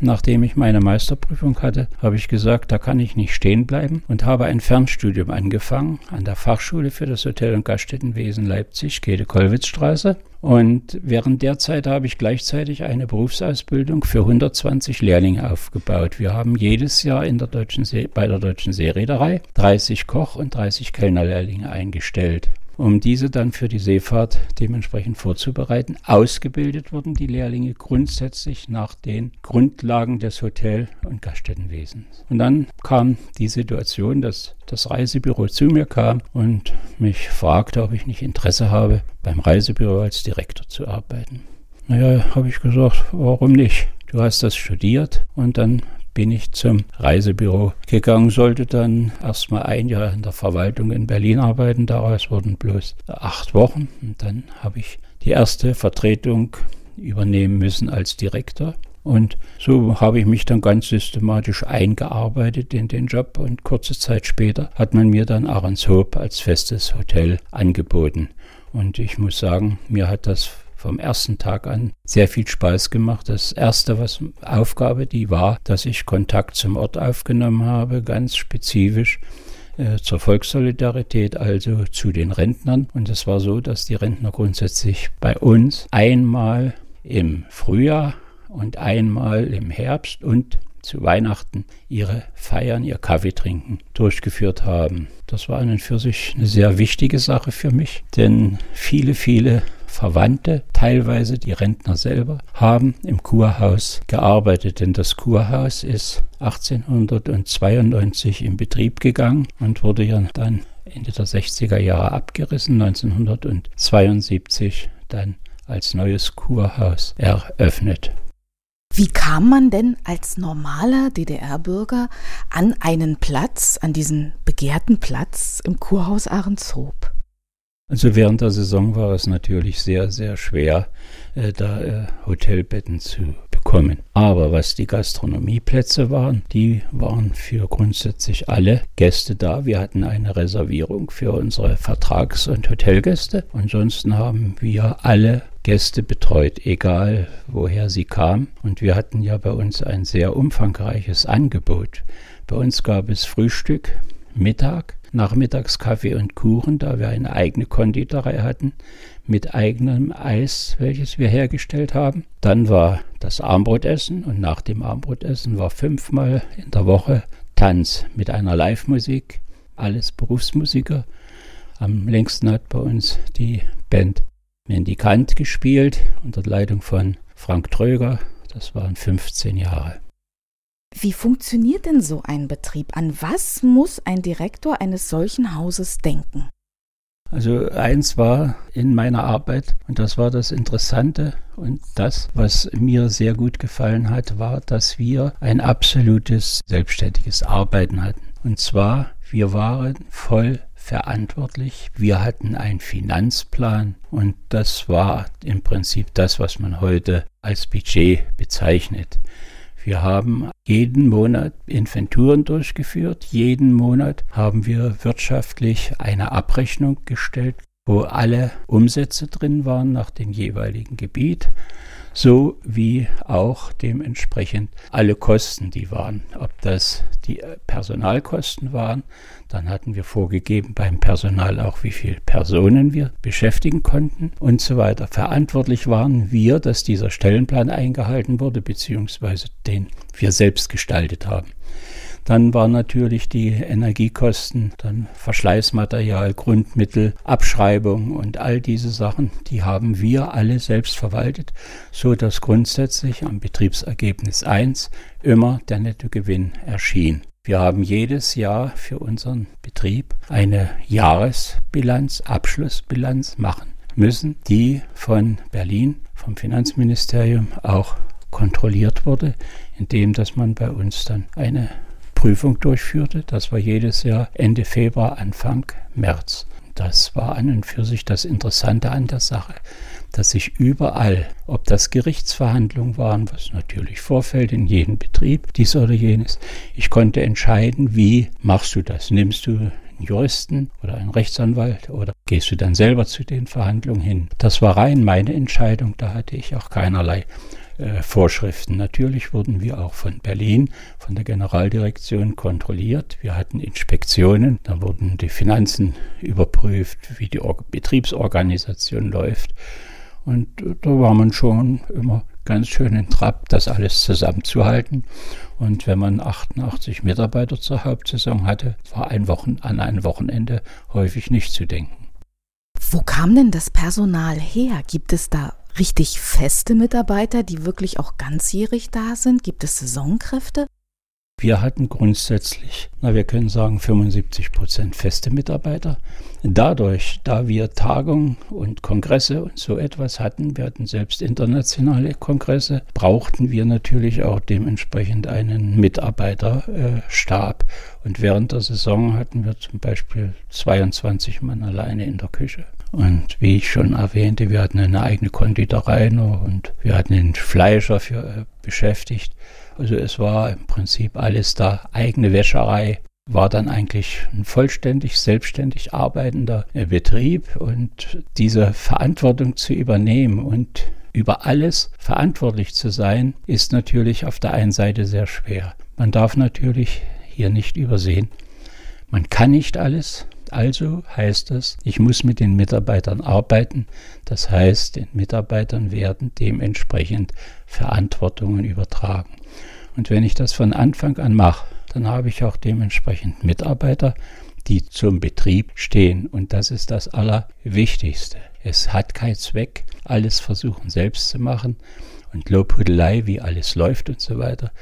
Nachdem ich meine Meisterprüfung hatte, habe ich gesagt, da kann ich nicht stehen bleiben und habe ein Fernstudium angefangen an der Fachschule für das Hotel- und Gaststättenwesen Leipzig, Käthe-Kollwitz-Straße. Und während der Zeit habe ich gleichzeitig eine Berufsausbildung für 120 Lehrlinge aufgebaut. Wir haben jedes Jahr in der deutschen See, bei der Deutschen Seereederei 30 Koch- und 30 Kellnerlehrlinge eingestellt um diese dann für die Seefahrt dementsprechend vorzubereiten. Ausgebildet wurden die Lehrlinge grundsätzlich nach den Grundlagen des Hotel- und Gaststättenwesens. Und dann kam die Situation, dass das Reisebüro zu mir kam und mich fragte, ob ich nicht Interesse habe, beim Reisebüro als Direktor zu arbeiten. Naja, habe ich gesagt, warum nicht? Du hast das studiert und dann bin ich zum Reisebüro gegangen, sollte dann erstmal ein Jahr in der Verwaltung in Berlin arbeiten. Daraus wurden bloß acht Wochen. Und dann habe ich die erste Vertretung übernehmen müssen als Direktor. Und so habe ich mich dann ganz systematisch eingearbeitet in den Job und kurze Zeit später hat man mir dann Ahrenshoop als festes Hotel angeboten. Und ich muss sagen, mir hat das vom ersten Tag an sehr viel Spaß gemacht. Das erste, was Aufgabe die war, dass ich Kontakt zum Ort aufgenommen habe, ganz spezifisch äh, zur Volkssolidarität, also zu den Rentnern. Und es war so, dass die Rentner grundsätzlich bei uns einmal im Frühjahr und einmal im Herbst und zu Weihnachten ihre Feiern, ihr Kaffee trinken durchgeführt haben. Das war an und für sich eine sehr wichtige Sache für mich, denn viele, viele Verwandte, teilweise die Rentner selber, haben im Kurhaus gearbeitet, denn das Kurhaus ist 1892 in Betrieb gegangen und wurde ja dann Ende der 60er Jahre abgerissen, 1972 dann als neues Kurhaus eröffnet. Wie kam man denn als normaler DDR-Bürger an einen Platz, an diesen begehrten Platz im Kurhaus Ahrenshoop? Also während der Saison war es natürlich sehr, sehr schwer, äh, da äh, Hotelbetten zu bekommen. Aber was die Gastronomieplätze waren, die waren für grundsätzlich alle Gäste da. Wir hatten eine Reservierung für unsere Vertrags- und Hotelgäste. Ansonsten haben wir alle Gäste betreut, egal woher sie kamen. Und wir hatten ja bei uns ein sehr umfangreiches Angebot. Bei uns gab es Frühstück, Mittag, Nachmittagskaffee und Kuchen, da wir eine eigene Konditorei hatten mit eigenem Eis, welches wir hergestellt haben. Dann war das Armbrotessen und nach dem Armbrotessen war fünfmal in der Woche Tanz mit einer Live-Musik, alles Berufsmusiker. Am längsten hat bei uns die Band Mendikant gespielt unter Leitung von Frank Tröger. Das waren 15 Jahre. Wie funktioniert denn so ein Betrieb? An was muss ein Direktor eines solchen Hauses denken? Also eins war in meiner Arbeit, und das war das Interessante und das, was mir sehr gut gefallen hat, war, dass wir ein absolutes selbstständiges Arbeiten hatten. Und zwar, wir waren voll verantwortlich. Wir hatten einen Finanzplan und das war im Prinzip das, was man heute als Budget bezeichnet. Wir haben jeden Monat Inventuren durchgeführt. Jeden Monat haben wir wirtschaftlich eine Abrechnung gestellt, wo alle Umsätze drin waren nach dem jeweiligen Gebiet so wie auch dementsprechend alle Kosten, die waren. Ob das die äh, Personalkosten waren, dann hatten wir vorgegeben beim Personal auch, wie viele Personen wir beschäftigen konnten und so weiter. Verantwortlich waren wir, dass dieser Stellenplan eingehalten wurde, beziehungsweise den wir selbst gestaltet haben. Dann waren natürlich die Energiekosten, dann Verschleißmaterial, Grundmittel, Abschreibung und all diese Sachen, die haben wir alle selbst verwaltet, so dass grundsätzlich am Betriebsergebnis 1 immer der Nettogewinn erschien. Wir haben jedes Jahr für unseren Betrieb eine Jahresbilanz, Abschlussbilanz machen müssen, die von Berlin, vom Finanzministerium auch kontrolliert wurde, indem dass man bei uns dann eine Prüfung durchführte. Das war jedes Jahr Ende Februar, Anfang März. Das war an und für sich das Interessante an der Sache, dass ich überall, ob das Gerichtsverhandlungen waren, was natürlich vorfällt in jedem Betrieb, dies oder jenes, ich konnte entscheiden, wie machst du das? Nimmst du einen Juristen oder einen Rechtsanwalt oder gehst du dann selber zu den Verhandlungen hin? Das war rein meine Entscheidung, da hatte ich auch keinerlei äh, Vorschriften. Natürlich wurden wir auch von Berlin, von der Generaldirektion kontrolliert. Wir hatten Inspektionen, da wurden die Finanzen überprüft, wie die Or Betriebsorganisation läuft. Und äh, da war man schon immer ganz schön in Trab, das alles zusammenzuhalten. Und wenn man 88 Mitarbeiter zur Hauptsaison hatte, war ein Wochen, an ein Wochenende häufig nicht zu denken. Wo kam denn das Personal her? Gibt es da richtig feste Mitarbeiter, die wirklich auch ganzjährig da sind? Gibt es Saisonkräfte? Wir hatten grundsätzlich, na, wir können sagen 75 Prozent feste Mitarbeiter. Dadurch, da wir Tagungen und Kongresse und so etwas hatten, wir hatten selbst internationale Kongresse, brauchten wir natürlich auch dementsprechend einen Mitarbeiterstab. Und während der Saison hatten wir zum Beispiel 22 Mann alleine in der Küche. Und wie ich schon erwähnte, wir hatten eine eigene Konditorei noch und wir hatten einen Fleischer für äh, beschäftigt. Also es war im Prinzip alles da. Eigene Wäscherei war dann eigentlich ein vollständig selbstständig arbeitender äh, Betrieb und diese Verantwortung zu übernehmen und über alles verantwortlich zu sein, ist natürlich auf der einen Seite sehr schwer. Man darf natürlich hier nicht übersehen, man kann nicht alles, also heißt es, ich muss mit den Mitarbeitern arbeiten. Das heißt, den Mitarbeitern werden dementsprechend Verantwortungen übertragen. Und wenn ich das von Anfang an mache, dann habe ich auch dementsprechend Mitarbeiter, die zum Betrieb stehen. Und das ist das Allerwichtigste. Es hat keinen Zweck, alles versuchen selbst zu machen und Lobhudelei, wie alles läuft und so weiter,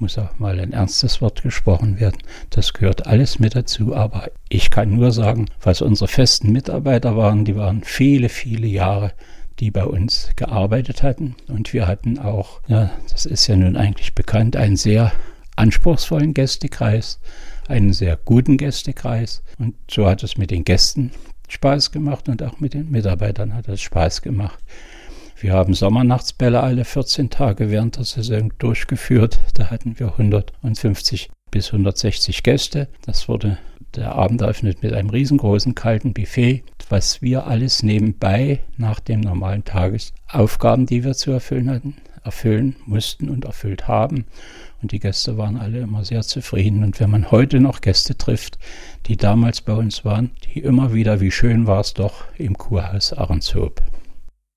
muss auch mal ein ernstes Wort gesprochen werden. Das gehört alles mit dazu. Aber ich kann nur sagen, was unsere festen Mitarbeiter waren, die waren viele, viele Jahre, die bei uns gearbeitet hatten. Und wir hatten auch, ja, das ist ja nun eigentlich bekannt, einen sehr anspruchsvollen Gästekreis, einen sehr guten Gästekreis. Und so hat es mit den Gästen Spaß gemacht und auch mit den Mitarbeitern hat es Spaß gemacht. Wir haben Sommernachtsbälle alle 14 Tage während der Saison durchgeführt. Da hatten wir 150 bis 160 Gäste. Das wurde der Abend eröffnet mit einem riesengroßen kalten Buffet, was wir alles nebenbei nach den normalen Tagesaufgaben, die wir zu erfüllen hatten, erfüllen mussten und erfüllt haben. Und die Gäste waren alle immer sehr zufrieden. Und wenn man heute noch Gäste trifft, die damals bei uns waren, die immer wieder, wie schön war es doch im Kurhaus Ahrenshoop.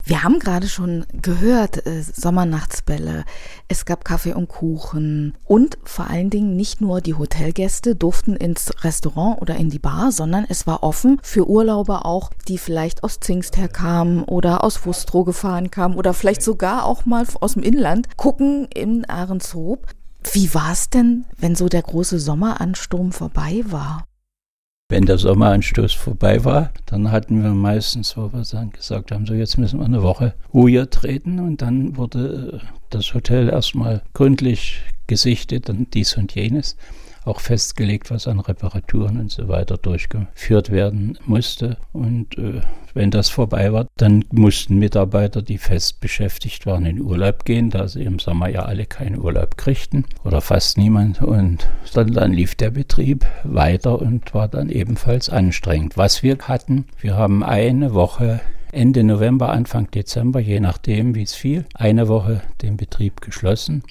Wir haben gerade schon gehört, äh, Sommernachtsbälle, es gab Kaffee und Kuchen und vor allen Dingen nicht nur die Hotelgäste durften ins Restaurant oder in die Bar, sondern es war offen für Urlauber auch, die vielleicht aus Zingst herkamen oder aus Wustrow gefahren kamen oder vielleicht sogar auch mal aus dem Inland gucken in Ahrenshoop. Wie war es denn, wenn so der große Sommeransturm vorbei war? Wenn der Sommeranstoß vorbei war, dann hatten wir meistens, wo wir dann gesagt haben, so jetzt müssen wir eine Woche Ruhe treten. Und dann wurde äh, das Hotel erstmal gründlich gesichtet und dies und jenes auch festgelegt, was an Reparaturen und so weiter durchgeführt werden musste. Und äh, wenn das vorbei war, dann mussten Mitarbeiter, die fest beschäftigt waren, in Urlaub gehen, da sie im Sommer ja alle keinen Urlaub kriegten oder fast niemand. Und dann, dann lief der Betrieb weiter und war dann ebenfalls anstrengend. Was wir hatten, wir haben eine Woche Ende November, Anfang Dezember, je nachdem, wie es fiel, eine Woche den Betrieb geschlossen.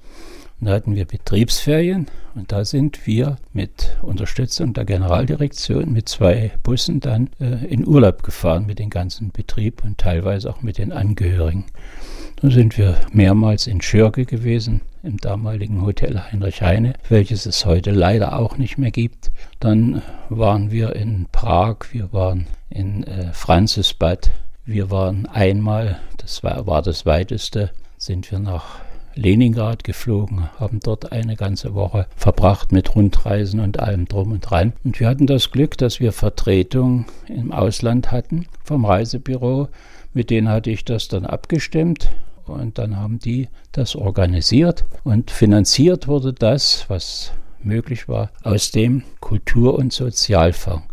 Da hatten wir Betriebsferien und da sind wir mit Unterstützung der Generaldirektion mit zwei Bussen dann äh, in Urlaub gefahren mit dem ganzen Betrieb und teilweise auch mit den Angehörigen. Dann sind wir mehrmals in Schürge gewesen, im damaligen Hotel Heinrich Heine, welches es heute leider auch nicht mehr gibt. Dann waren wir in Prag, wir waren in äh, Franzisbad, wir waren einmal, das war, war das weiteste, sind wir nach Leningrad geflogen, haben dort eine ganze Woche verbracht mit Rundreisen und allem drum und dran. Und wir hatten das Glück, dass wir Vertretung im Ausland hatten vom Reisebüro. Mit denen hatte ich das dann abgestimmt und dann haben die das organisiert und finanziert wurde das, was möglich war, aus dem Kultur- und Sozialfonds,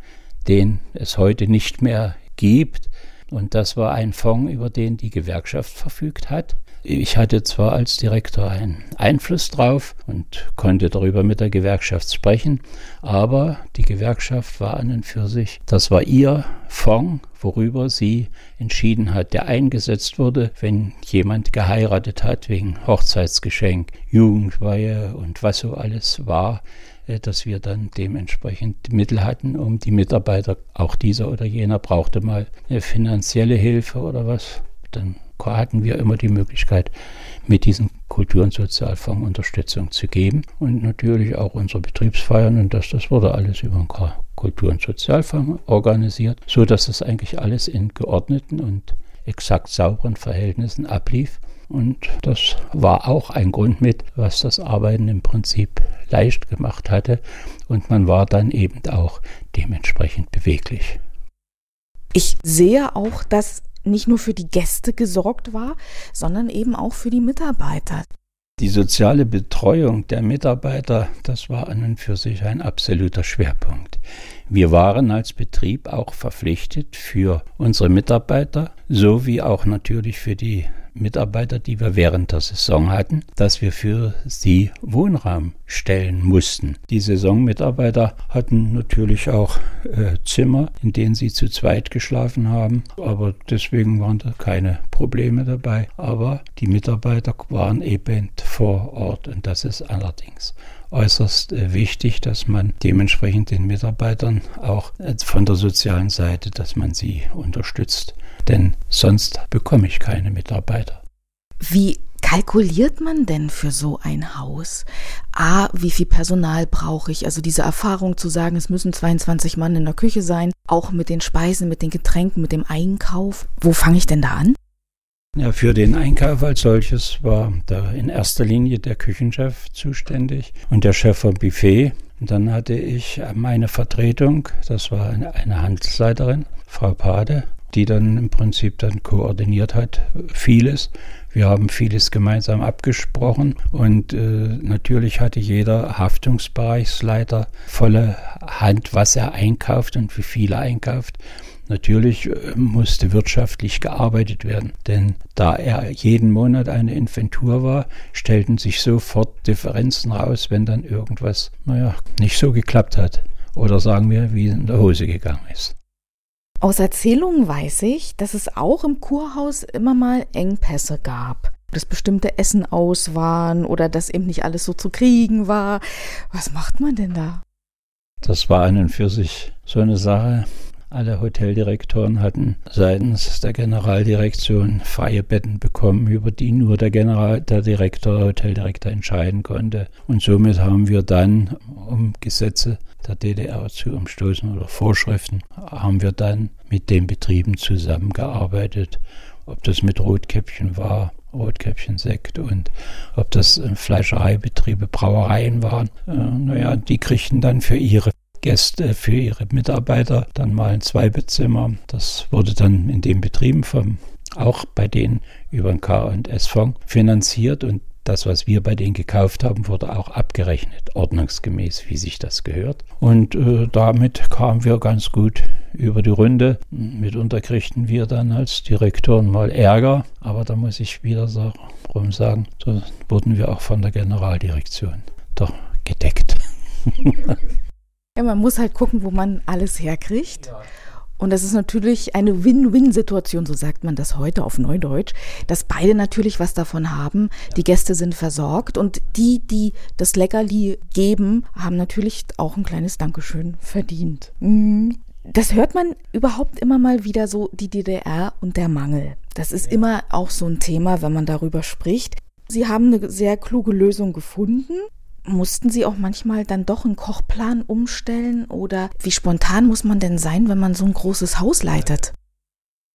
den es heute nicht mehr gibt. Und das war ein Fonds, über den die Gewerkschaft verfügt hat. Ich hatte zwar als Direktor einen Einfluss drauf und konnte darüber mit der Gewerkschaft sprechen, aber die Gewerkschaft war an und für sich, das war ihr Fonds, worüber sie entschieden hat, der eingesetzt wurde, wenn jemand geheiratet hat wegen Hochzeitsgeschenk, Jugendweihe und was so alles war äh, dass wir dann dementsprechend Mittel hatten, um die Mitarbeiter, auch dieser oder jener brauchte mal eine finanzielle Hilfe oder was, dann hatten wir immer die Möglichkeit, mit diesem Kultur- und Sozialfonds Unterstützung zu geben und natürlich auch unsere Betriebsfeiern und das, das wurde alles über den Kultur- und Sozialfonds organisiert, so dass das eigentlich alles in geordneten und exakt sauberen Verhältnissen ablief. Und das war auch ein Grund mit, was das Arbeiten im Prinzip leicht gemacht hatte. Und man war dann eben auch dementsprechend beweglich. Ich sehe auch, dass nicht nur für die Gäste gesorgt war, sondern eben auch für die Mitarbeiter. Die soziale Betreuung der Mitarbeiter, das war an und für sich ein absoluter Schwerpunkt. Wir waren als Betrieb auch verpflichtet für unsere Mitarbeiter sowie auch natürlich für die Mitarbeiter, die wir während der Saison hatten, dass wir für sie Wohnraum stellen mussten. Die Saisonmitarbeiter hatten natürlich auch äh, Zimmer, in denen sie zu zweit geschlafen haben, aber deswegen waren da keine Probleme dabei. Aber die Mitarbeiter waren eben vor Ort und das ist allerdings äußerst äh, wichtig, dass man dementsprechend den Mitarbeitern auch äh, von der sozialen Seite, dass man sie unterstützt. Denn sonst bekomme ich keine Mitarbeiter. Wie kalkuliert man denn für so ein Haus? A, wie viel Personal brauche ich? Also diese Erfahrung zu sagen, es müssen 22 Mann in der Küche sein, auch mit den Speisen, mit den Getränken, mit dem Einkauf. Wo fange ich denn da an? Ja, für den Einkauf als solches war da in erster Linie der Küchenchef zuständig und der Chef vom Buffet. Und dann hatte ich meine Vertretung, das war eine, Handelsleiterin, Frau Pade, die dann im Prinzip dann koordiniert hat, vieles. Wir haben vieles gemeinsam abgesprochen und äh, natürlich hatte jeder Haftungsbereichsleiter volle Hand, was er einkauft und wie viel er einkauft. Natürlich äh, musste wirtschaftlich gearbeitet werden, denn da er jeden Monat eine Inventur war, stellten sich sofort Differenzen raus, wenn dann irgendwas, naja, nicht so geklappt hat. Oder sagen wir, wie es in der Hose gegangen ist. Aus Erzählungen weiß ich, dass es auch im Kurhaus immer mal Engpässe gab. Dass bestimmte Essen aus waren oder dass eben nicht alles so zu kriegen war. Was macht man denn da? Das war an und für sich so eine Sache. Alle Hoteldirektoren hatten seitens der Generaldirektion freie Betten bekommen, über die nur der General, der Direktor, der Hoteldirektor entscheiden konnte. Und somit haben wir dann, um Gesetze der DDR zu umstoßen oder Vorschriften, haben wir dann mit den Betrieben zusammengearbeitet. Ob das mit Rotkäppchen war, Rotkäppchen Sekt und ob das Fleischereibetriebe, Brauereien waren. Äh, naja, die kriegten dann für ihre Gäste für ihre Mitarbeiter, dann mal ein Zweibettzimmer. Das wurde dann in den Betrieben vom, auch bei denen über den K&S-Fonds finanziert und das, was wir bei denen gekauft haben, wurde auch abgerechnet, ordnungsgemäß, wie sich das gehört. Und äh, damit kamen wir ganz gut über die Runde. Mitunter kriegten wir dann als Direktoren mal Ärger, aber da muss ich wieder so rum sagen, so wurden wir auch von der Generaldirektion doch gedeckt. Ja, man muss halt gucken, wo man alles herkriegt. Und das ist natürlich eine Win-Win-Situation, so sagt man das heute auf Neudeutsch, dass beide natürlich was davon haben. Die Gäste sind versorgt und die, die das Leckerli geben, haben natürlich auch ein kleines Dankeschön verdient. Mhm. Das hört man überhaupt immer mal wieder so, die DDR und der Mangel. Das ist ja. immer auch so ein Thema, wenn man darüber spricht. Sie haben eine sehr kluge Lösung gefunden. Mussten Sie auch manchmal dann doch einen Kochplan umstellen oder wie spontan muss man denn sein, wenn man so ein großes Haus leitet?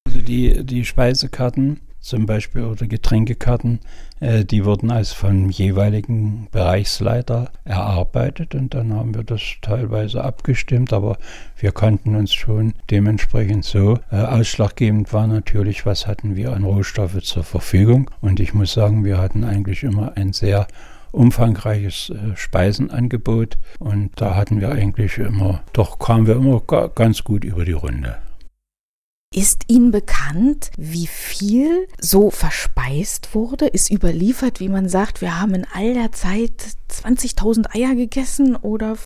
Also die, die Speisekarten zum Beispiel oder Getränkekarten, äh, die wurden als vom jeweiligen Bereichsleiter erarbeitet und dann haben wir das teilweise abgestimmt, aber wir kannten uns schon dementsprechend so. Äh, ausschlaggebend war natürlich, was hatten wir an Rohstoffe zur Verfügung und ich muss sagen, wir hatten eigentlich immer ein sehr umfangreiches äh, Speisenangebot und da hatten wir eigentlich immer, doch kamen wir immer ganz gut über die Runde. Ist Ihnen bekannt, wie viel so verspeist wurde? Ist überliefert, wie man sagt, wir haben in all der Zeit 20.000 Eier gegessen oder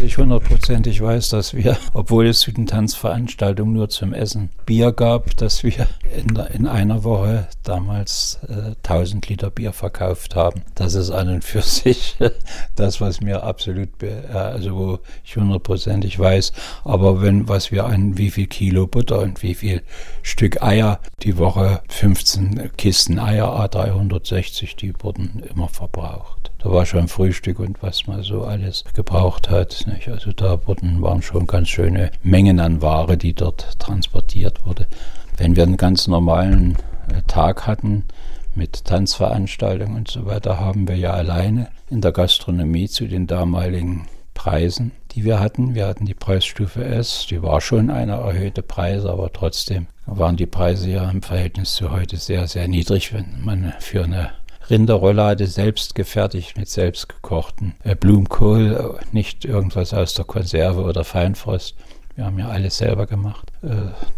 ich hundertprozentig weiß, dass wir, obwohl es zu den Tanzveranstaltungen nur zum Essen Bier gab, dass wir in, in einer Woche damals äh, 1000 Liter Bier verkauft haben. Das ist an und für sich das, was mir absolut, äh, also wo ich hundertprozentig weiß. Aber wenn, was wir an wie viel Kilo Butter und wie viel Stück Eier die Woche, 15 Kisten Eier A360, die wurden immer verbraucht. Da war schon Frühstück und was man so alles gebraucht hat. Nicht? Also da wurden, waren schon ganz schöne Mengen an Ware, die dort transportiert wurde. Wenn wir einen ganz normalen äh, Tag hatten, mit Tanzveranstaltungen und so weiter haben wir ja alleine in der Gastronomie zu den damaligen Preisen, die wir hatten. Wir hatten die Preisstufe S, die war schon eine erhöhte Preise, aber trotzdem waren die Preise ja im Verhältnis zu heute sehr, sehr niedrig, wenn man für eine Rinderroulade selbst gefertigt mit selbstgekochten äh, Blumenkohl, äh, nicht irgendwas aus der Konserve oder Feinfrost. Wir haben ja alles selber gemacht. Äh,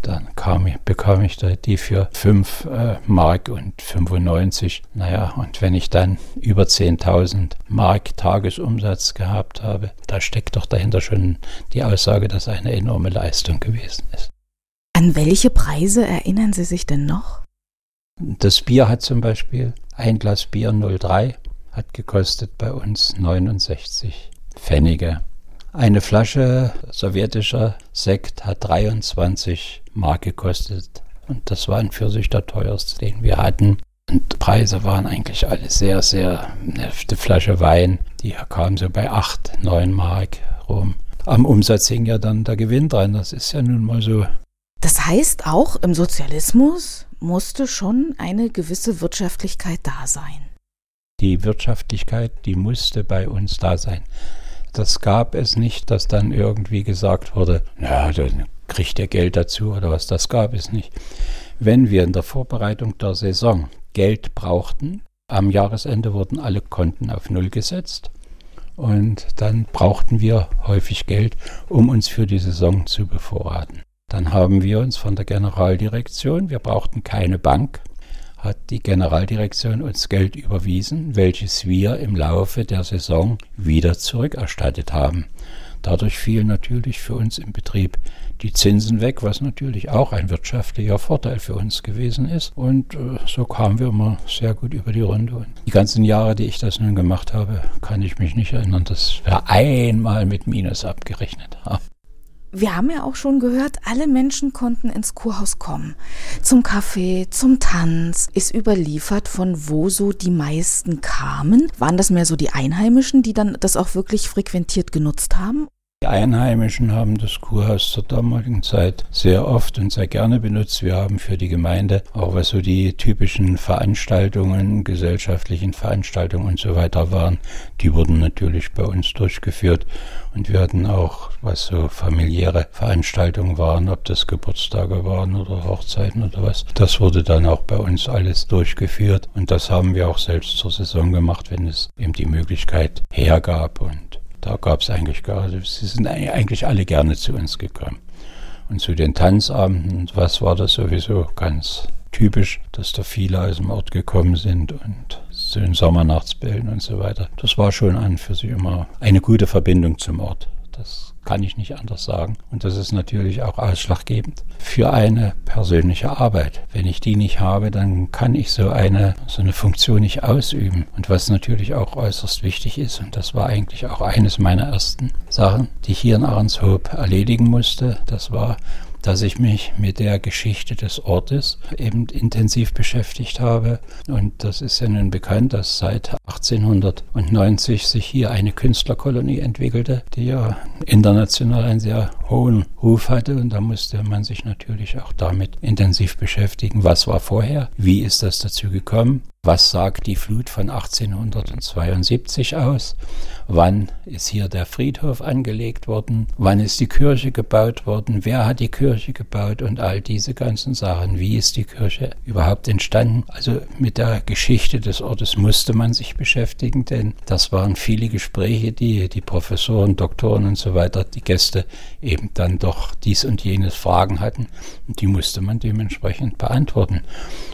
dann ich, bekam ich die für 5 äh, Mark und 95. Naja, und wenn ich dann über 10.000 Mark Tagesumsatz gehabt habe, da steckt doch dahinter schon die Aussage, dass eine enorme Leistung gewesen ist. An welche Preise erinnern Sie sich denn noch? Das Bier hat zum Beispiel ein Glas Bier 03 hat gekostet bei uns 69 Pfennige. Eine Flasche sowjetischer Sekt hat 23 Mark gekostet. Und das war für sich der teuerste, den wir hatten. Und Preise waren eigentlich alle sehr, sehr. Eine Flasche Wein, die kam so bei 8, 9 Mark rum. Am Umsatz hing ja dann der Gewinn dran. Das ist ja nun mal so. Das heißt, auch im Sozialismus musste schon eine gewisse Wirtschaftlichkeit da sein. Die Wirtschaftlichkeit, die musste bei uns da sein. Das gab es nicht, dass dann irgendwie gesagt wurde, na, dann kriegt ihr Geld dazu oder was, das gab es nicht. Wenn wir in der Vorbereitung der Saison Geld brauchten, am Jahresende wurden alle Konten auf Null gesetzt und dann brauchten wir häufig Geld, um uns für die Saison zu bevorraten. Dann haben wir uns von der Generaldirektion, wir brauchten keine Bank, hat die Generaldirektion uns Geld überwiesen, welches wir im Laufe der Saison wieder zurückerstattet haben. Dadurch fielen natürlich für uns im Betrieb die Zinsen weg, was natürlich auch ein wirtschaftlicher Vorteil für uns gewesen ist. Und äh, so kamen wir immer sehr gut über die Runde. Und die ganzen Jahre, die ich das nun gemacht habe, kann ich mich nicht erinnern, dass wir einmal mit Minus abgerechnet haben. Wir haben ja auch schon gehört, alle Menschen konnten ins Kurhaus kommen. Zum Kaffee, zum Tanz. Ist überliefert, von wo so die meisten kamen. Waren das mehr so die Einheimischen, die dann das auch wirklich frequentiert genutzt haben? Die Einheimischen haben das Kurhaus zur damaligen Zeit sehr oft und sehr gerne benutzt. Wir haben für die Gemeinde auch was so die typischen Veranstaltungen, gesellschaftlichen Veranstaltungen und so weiter waren, die wurden natürlich bei uns durchgeführt. Und wir hatten auch, was so familiäre Veranstaltungen waren, ob das Geburtstage waren oder Hochzeiten oder was, das wurde dann auch bei uns alles durchgeführt. Und das haben wir auch selbst zur Saison gemacht, wenn es eben die Möglichkeit hergab. Und da gab es eigentlich gar, sie sind eigentlich alle gerne zu uns gekommen. Und zu den Tanzabenden, was war das sowieso ganz typisch, dass da viele aus dem Ort gekommen sind und zu den Sommernachtsbällen und so weiter. Das war schon an für sich immer eine gute Verbindung zum Ort. Das kann ich nicht anders sagen. Und das ist natürlich auch ausschlaggebend für eine persönliche Arbeit. Wenn ich die nicht habe, dann kann ich so eine, so eine Funktion nicht ausüben. Und was natürlich auch äußerst wichtig ist, und das war eigentlich auch eines meiner ersten Sachen, die ich hier in Ahrenshoop erledigen musste, das war, dass ich mich mit der Geschichte des Ortes eben intensiv beschäftigt habe. Und das ist ja nun bekannt, dass seit 1890 sich hier eine Künstlerkolonie entwickelte, die ja international einen sehr hohen Ruf hatte. Und da musste man sich natürlich auch damit intensiv beschäftigen. Was war vorher? Wie ist das dazu gekommen? Was sagt die Flut von 1872 aus? Wann ist hier der Friedhof angelegt worden? Wann ist die Kirche gebaut worden? Wer hat die Kirche gebaut? Und all diese ganzen Sachen. Wie ist die Kirche überhaupt entstanden? Also mit der Geschichte des Ortes musste man sich beschäftigen, denn das waren viele Gespräche, die die Professoren, Doktoren und so weiter, die Gäste eben dann doch dies und jenes Fragen hatten. Und die musste man dementsprechend beantworten.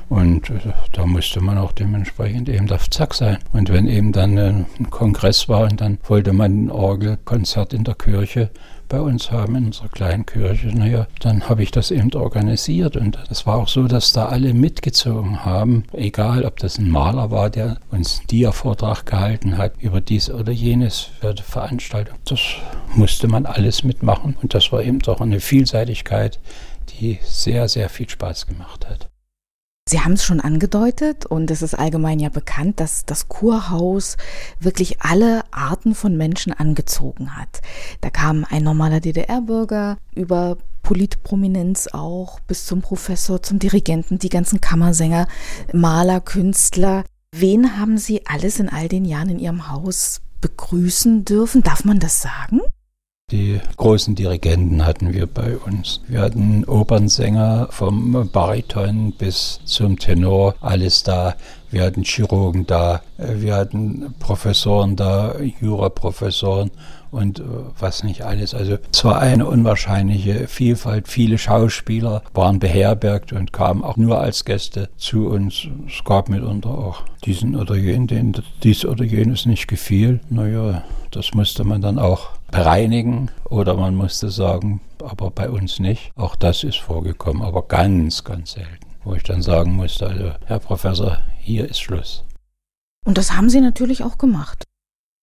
Und äh, da musste man auch dementsprechend eben auf Zack sein. Und wenn eben dann ein Kongress war und dann wollte man ein Orgelkonzert in der Kirche bei uns haben, in unserer kleinen Kirche, naja, dann habe ich das eben organisiert. Und das war auch so, dass da alle mitgezogen haben, egal ob das ein Maler war, der uns einen Dia-Vortrag gehalten hat über dies oder jenes für die Veranstaltung. Das musste man alles mitmachen. Und das war eben doch eine Vielseitigkeit, die sehr, sehr viel Spaß gemacht hat. Sie haben es schon angedeutet und es ist allgemein ja bekannt, dass das Kurhaus wirklich alle Arten von Menschen angezogen hat. Da kam ein normaler DDR-Bürger über Politprominenz auch bis zum Professor, zum Dirigenten, die ganzen Kammersänger, Maler, Künstler. Wen haben Sie alles in all den Jahren in Ihrem Haus begrüßen dürfen? Darf man das sagen? Die großen Dirigenten hatten wir bei uns. Wir hatten Opernsänger vom Bariton bis zum Tenor, alles da. Wir hatten Chirurgen da, wir hatten Professoren da, Juraprofessoren und äh, was nicht alles. Also es war eine unwahrscheinliche Vielfalt. Viele Schauspieler waren beherbergt und kamen auch nur als Gäste zu uns. Es gab mitunter auch diesen oder jenen, denen dies oder jenes nicht gefiel. Naja, das musste man dann auch bereinigen oder man musste sagen, aber bei uns nicht. Auch das ist vorgekommen, aber ganz, ganz selten. Wo ich dann sagen musste, also Herr Professor, hier ist Schluss. Und das haben Sie natürlich auch gemacht.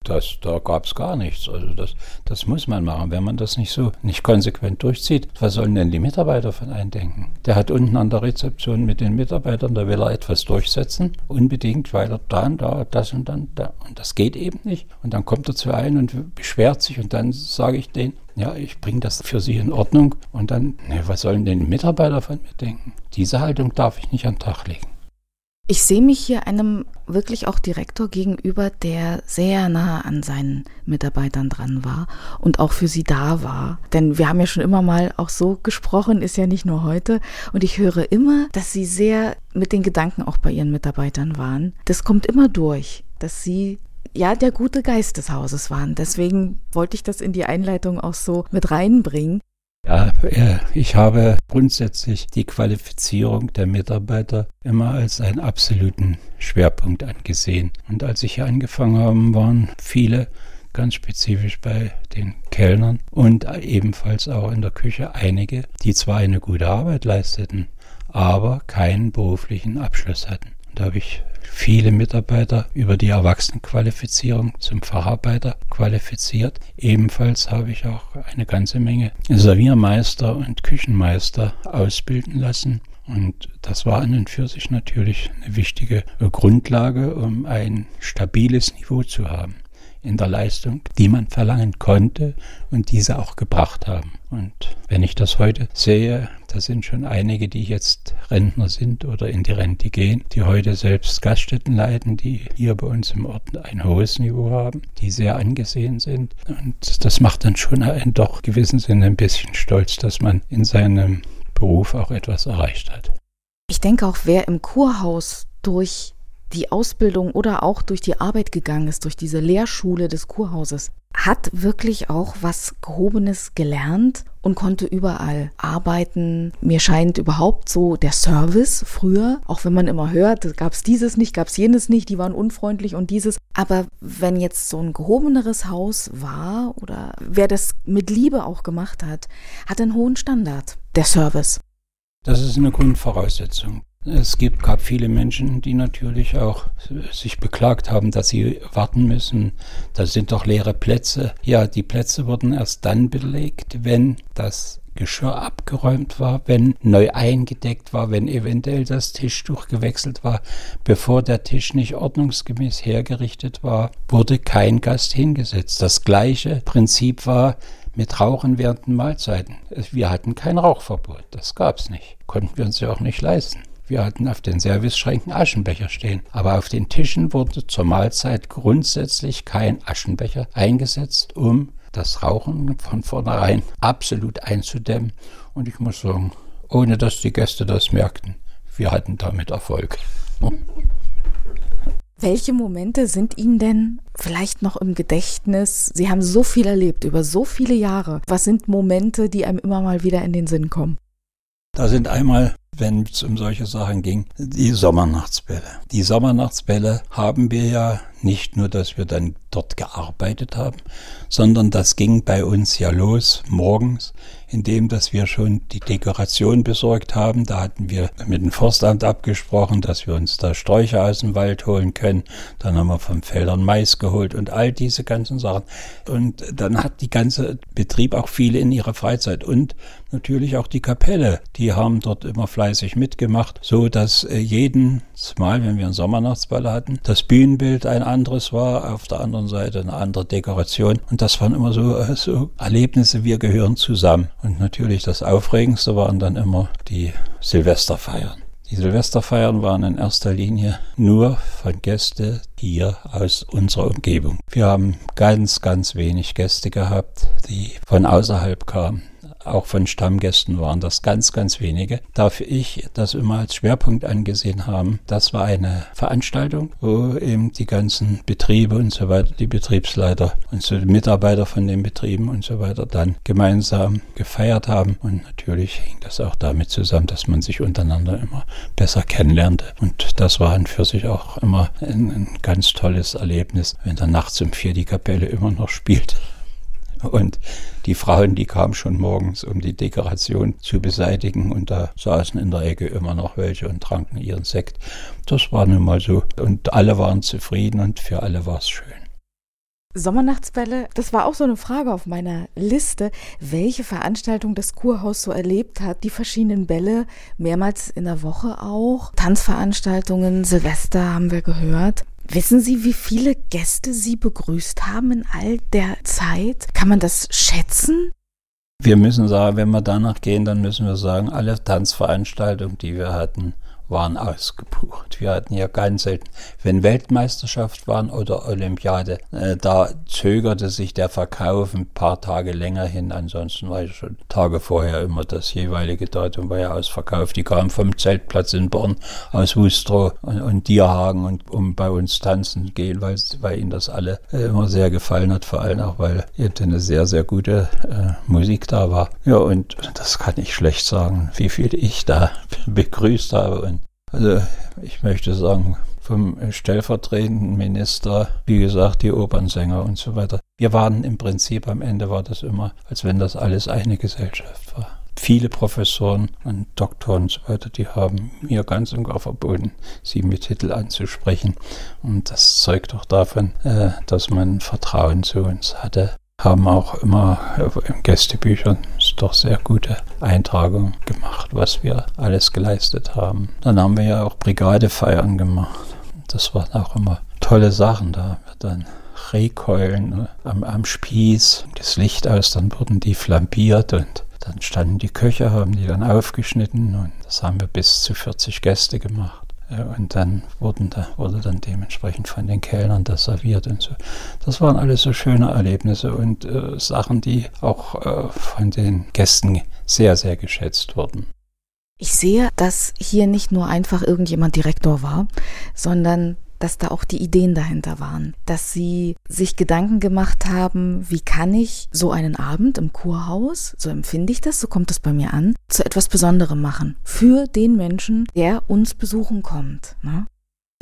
Das, da gab es gar nichts. Also das, das muss man machen. Wenn man das nicht so nicht konsequent durchzieht, was sollen denn die Mitarbeiter von einem denken? Der hat unten an der Rezeption mit den Mitarbeitern, da will er etwas durchsetzen, unbedingt, weil er dann, da, das und dann, da. Und das geht eben nicht. Und dann kommt er zu einem und beschwert sich und dann sage ich denen, ja, ich bringe das für Sie in Ordnung. Und dann, ne, was sollen denn die Mitarbeiter von mir denken? Diese Haltung darf ich nicht an den Tag legen. Ich sehe mich hier einem wirklich auch Direktor gegenüber, der sehr nah an seinen Mitarbeitern dran war und auch für sie da war. Denn wir haben ja schon immer mal auch so gesprochen, ist ja nicht nur heute. Und ich höre immer, dass sie sehr mit den Gedanken auch bei ihren Mitarbeitern waren. Das kommt immer durch, dass sie ja der gute Geist des Hauses waren. Deswegen wollte ich das in die Einleitung auch so mit reinbringen. Ja, äh, ich habe grundsätzlich die Qualifizierung der Mitarbeiter immer als einen absoluten Schwerpunkt angesehen. Und als ich hier angefangen habe, waren viele ganz spezifisch bei den Kellnern und ebenfalls auch in der Küche einige, die zwar eine gute Arbeit leisteten, aber keinen beruflichen Abschluss hatten. Da habe ich viele Mitarbeiter über die Erwachsenenqualifizierung zum Facharbeiter qualifiziert. Ebenfalls habe ich auch eine ganze Menge Serviermeister und Küchenmeister ausbilden lassen. Und das war an und für sich natürlich eine wichtige Grundlage, um ein stabiles Niveau zu haben in der Leistung, die man verlangen konnte und diese auch gebracht haben. Und wenn ich das heute sehe, da sind schon einige, die jetzt Rentner sind oder in die Rente gehen, die heute selbst Gaststätten leiten, die hier bei uns im Ort ein hohes Niveau haben, die sehr angesehen sind. Und das macht dann schon einen doch gewissen Sinne ein bisschen stolz, dass man in seinem Beruf auch etwas erreicht hat. Ich denke auch, wer im Kurhaus durch die Ausbildung oder auch durch die Arbeit gegangen ist, durch diese Lehrschule des Kurhauses, hat wirklich auch was Gehobenes gelernt und konnte überall arbeiten. Mir scheint überhaupt so der Service früher, auch wenn man immer hört, gab es dieses nicht, gab es jenes nicht, die waren unfreundlich und dieses. Aber wenn jetzt so ein gehobeneres Haus war oder wer das mit Liebe auch gemacht hat, hat einen hohen Standard, der Service. Das ist eine Grundvoraussetzung. Es gibt, gab viele Menschen, die natürlich auch sich beklagt haben, dass sie warten müssen. Da sind doch leere Plätze. Ja, die Plätze wurden erst dann belegt, wenn das Geschirr abgeräumt war, wenn neu eingedeckt war, wenn eventuell das Tischtuch gewechselt war. Bevor der Tisch nicht ordnungsgemäß hergerichtet war, wurde kein Gast hingesetzt. Das gleiche Prinzip war mit Rauchen während den Mahlzeiten. Wir hatten kein Rauchverbot. Das gab es nicht. Konnten wir uns ja auch nicht leisten. Wir hatten auf den Serviceschränken Aschenbecher stehen, aber auf den Tischen wurde zur Mahlzeit grundsätzlich kein Aschenbecher eingesetzt, um das Rauchen von vornherein absolut einzudämmen. Und ich muss sagen, ohne dass die Gäste das merkten, wir hatten damit Erfolg. Welche Momente sind Ihnen denn vielleicht noch im Gedächtnis? Sie haben so viel erlebt über so viele Jahre. Was sind Momente, die einem immer mal wieder in den Sinn kommen? Da sind einmal wenn es um solche Sachen ging, die Sommernachtsbälle. Die Sommernachtsbälle haben wir ja nicht nur, dass wir dann dort gearbeitet haben, sondern das ging bei uns ja los morgens, indem dass wir schon die Dekoration besorgt haben. Da hatten wir mit dem Forstamt abgesprochen, dass wir uns da Sträucher aus dem Wald holen können. Dann haben wir vom Feldern Mais geholt und all diese ganzen Sachen. Und dann hat die ganze Betrieb auch viele in ihrer Freizeit und natürlich auch die Kapelle. Die haben dort immer fleißig mitgemacht, so dass äh, jedes Mal, wenn wir einen Sommernachtsball hatten, das Bühnenbild ein anderes war, auf der anderen Seite eine andere Dekoration. Und das waren immer so, äh, so Erlebnisse, wir gehören zusammen. Und natürlich das Aufregendste waren dann immer die Silvesterfeiern. Die Silvesterfeiern waren in erster Linie nur von Gästen hier aus unserer Umgebung. Wir haben ganz, ganz wenig Gäste gehabt, die von außerhalb kamen auch von Stammgästen waren das ganz, ganz wenige. Darf ich das immer als Schwerpunkt angesehen haben. Das war eine Veranstaltung, wo eben die ganzen Betriebe und so weiter, die Betriebsleiter und so die Mitarbeiter von den Betrieben und so weiter dann gemeinsam gefeiert haben. Und natürlich hing das auch damit zusammen, dass man sich untereinander immer besser kennenlernte. Und das war an für sich auch immer ein, ein ganz tolles Erlebnis, wenn dann nachts um vier die Kapelle immer noch spielt. Und die Frauen, die kamen schon morgens, um die Dekoration zu beseitigen. Und da saßen in der Ecke immer noch welche und tranken ihren Sekt. Das war nun mal so. Und alle waren zufrieden und für alle war es schön. Sommernachtsbälle, das war auch so eine Frage auf meiner Liste, welche Veranstaltung das Kurhaus so erlebt hat. Die verschiedenen Bälle, mehrmals in der Woche auch. Tanzveranstaltungen, Silvester haben wir gehört. Wissen Sie, wie viele Gäste Sie begrüßt haben in all der Zeit? Kann man das schätzen? Wir müssen sagen, wenn wir danach gehen, dann müssen wir sagen, alle Tanzveranstaltungen, die wir hatten, waren ausgebucht. Wir hatten ja ganz selten, wenn Weltmeisterschaft waren oder Olympiade, äh, da zögerte sich der Verkauf ein paar Tage länger hin. Ansonsten war ja schon Tage vorher immer das jeweilige Datum war ja ausverkauft. Die kamen vom Zeltplatz in Born aus Wustrow und, und Dierhagen und um bei uns tanzen gehen, weil, weil ihnen das alle äh, immer sehr gefallen hat, vor allem auch, weil eben eine sehr, sehr gute äh, Musik da war. Ja, und das kann ich schlecht sagen, wie viel ich da begrüßt habe. Und also ich möchte sagen, vom stellvertretenden Minister, wie gesagt, die Opernsänger und so weiter. Wir waren im Prinzip am Ende war das immer, als wenn das alles eine Gesellschaft war. Viele Professoren und Doktoren und so weiter, die haben mir ganz und gar verboten, sie mit Titel anzusprechen. Und das zeugt doch davon, äh, dass man Vertrauen zu uns hatte haben auch immer in Gästebüchern doch sehr gute Eintragungen gemacht, was wir alles geleistet haben. Dann haben wir ja auch Brigadefeiern gemacht. Das waren auch immer tolle Sachen. Da haben wir dann Rehkeulen ne, am, am Spieß, das Licht aus, dann wurden die flambiert und dann standen die Köche, haben die dann aufgeschnitten und das haben wir bis zu 40 Gäste gemacht. Und dann wurden da, wurde dann dementsprechend von den Kellnern das serviert und so. Das waren alles so schöne Erlebnisse und äh, Sachen, die auch äh, von den Gästen sehr, sehr geschätzt wurden. Ich sehe, dass hier nicht nur einfach irgendjemand Direktor war, sondern dass da auch die Ideen dahinter waren, dass sie sich Gedanken gemacht haben, wie kann ich so einen Abend im Kurhaus, so empfinde ich das, so kommt es bei mir an, zu etwas Besonderem machen für den Menschen, der uns besuchen kommt. Ne?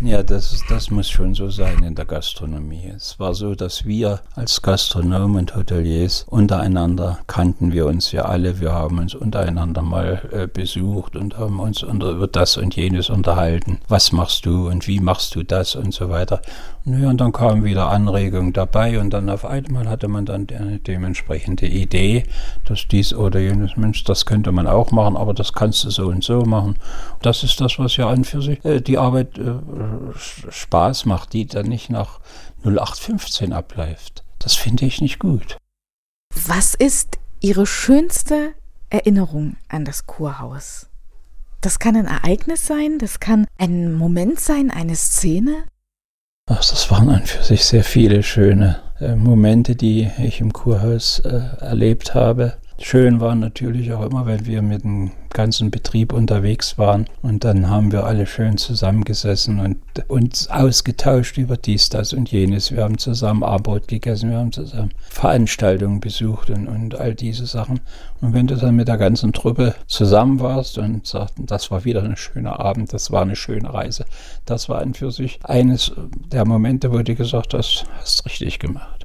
Ja, das, das muss schon so sein in der Gastronomie. Es war so, dass wir als Gastronomen und Hoteliers untereinander kannten wir uns ja alle. Wir haben uns untereinander mal äh, besucht und haben uns unter, über das und jenes unterhalten. Was machst du und wie machst du das und so weiter. Und, ja, und dann kamen wieder Anregungen dabei und dann auf einmal hatte man dann eine dementsprechende Idee, dass dies oder jenes, Mensch, das könnte man auch machen, aber das kannst du so und so machen. Das ist das, was ja an für sich äh, die Arbeit äh, Spaß macht, die dann nicht nach 0815 abläuft. Das finde ich nicht gut. Was ist Ihre schönste Erinnerung an das Kurhaus? Das kann ein Ereignis sein, das kann ein Moment sein, eine Szene. Ach, das waren an für sich sehr viele schöne äh, Momente, die ich im Kurhaus äh, erlebt habe. Schön war natürlich auch immer, wenn wir mit dem ganzen Betrieb unterwegs waren und dann haben wir alle schön zusammengesessen und uns ausgetauscht über dies, das und jenes. Wir haben zusammen Abendbrot gegessen, wir haben zusammen Veranstaltungen besucht und, und all diese Sachen. Und wenn du dann mit der ganzen Truppe zusammen warst und sagten, das war wieder ein schöner Abend, das war eine schöne Reise, das war an für sich eines der Momente, wo du gesagt hast, hast richtig gemacht.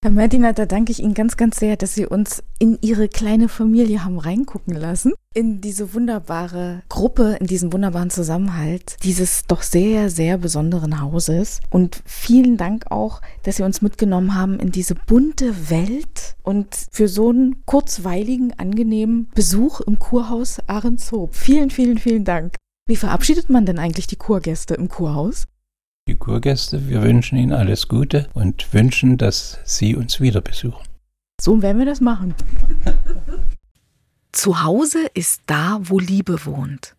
Herr Medina, da danke ich Ihnen ganz, ganz sehr, dass Sie uns in Ihre kleine Familie haben reingucken lassen. In diese wunderbare Gruppe, in diesen wunderbaren Zusammenhalt dieses doch sehr, sehr besonderen Hauses. Und vielen Dank auch, dass Sie uns mitgenommen haben in diese bunte Welt und für so einen kurzweiligen, angenehmen Besuch im Kurhaus Ahrenshoop. Vielen, vielen, vielen Dank. Wie verabschiedet man denn eigentlich die Kurgäste im Kurhaus? Die Kurgäste. Wir wünschen Ihnen alles Gute und wünschen, dass Sie uns wieder besuchen. So werden wir das machen. Zu Hause ist da, wo Liebe wohnt.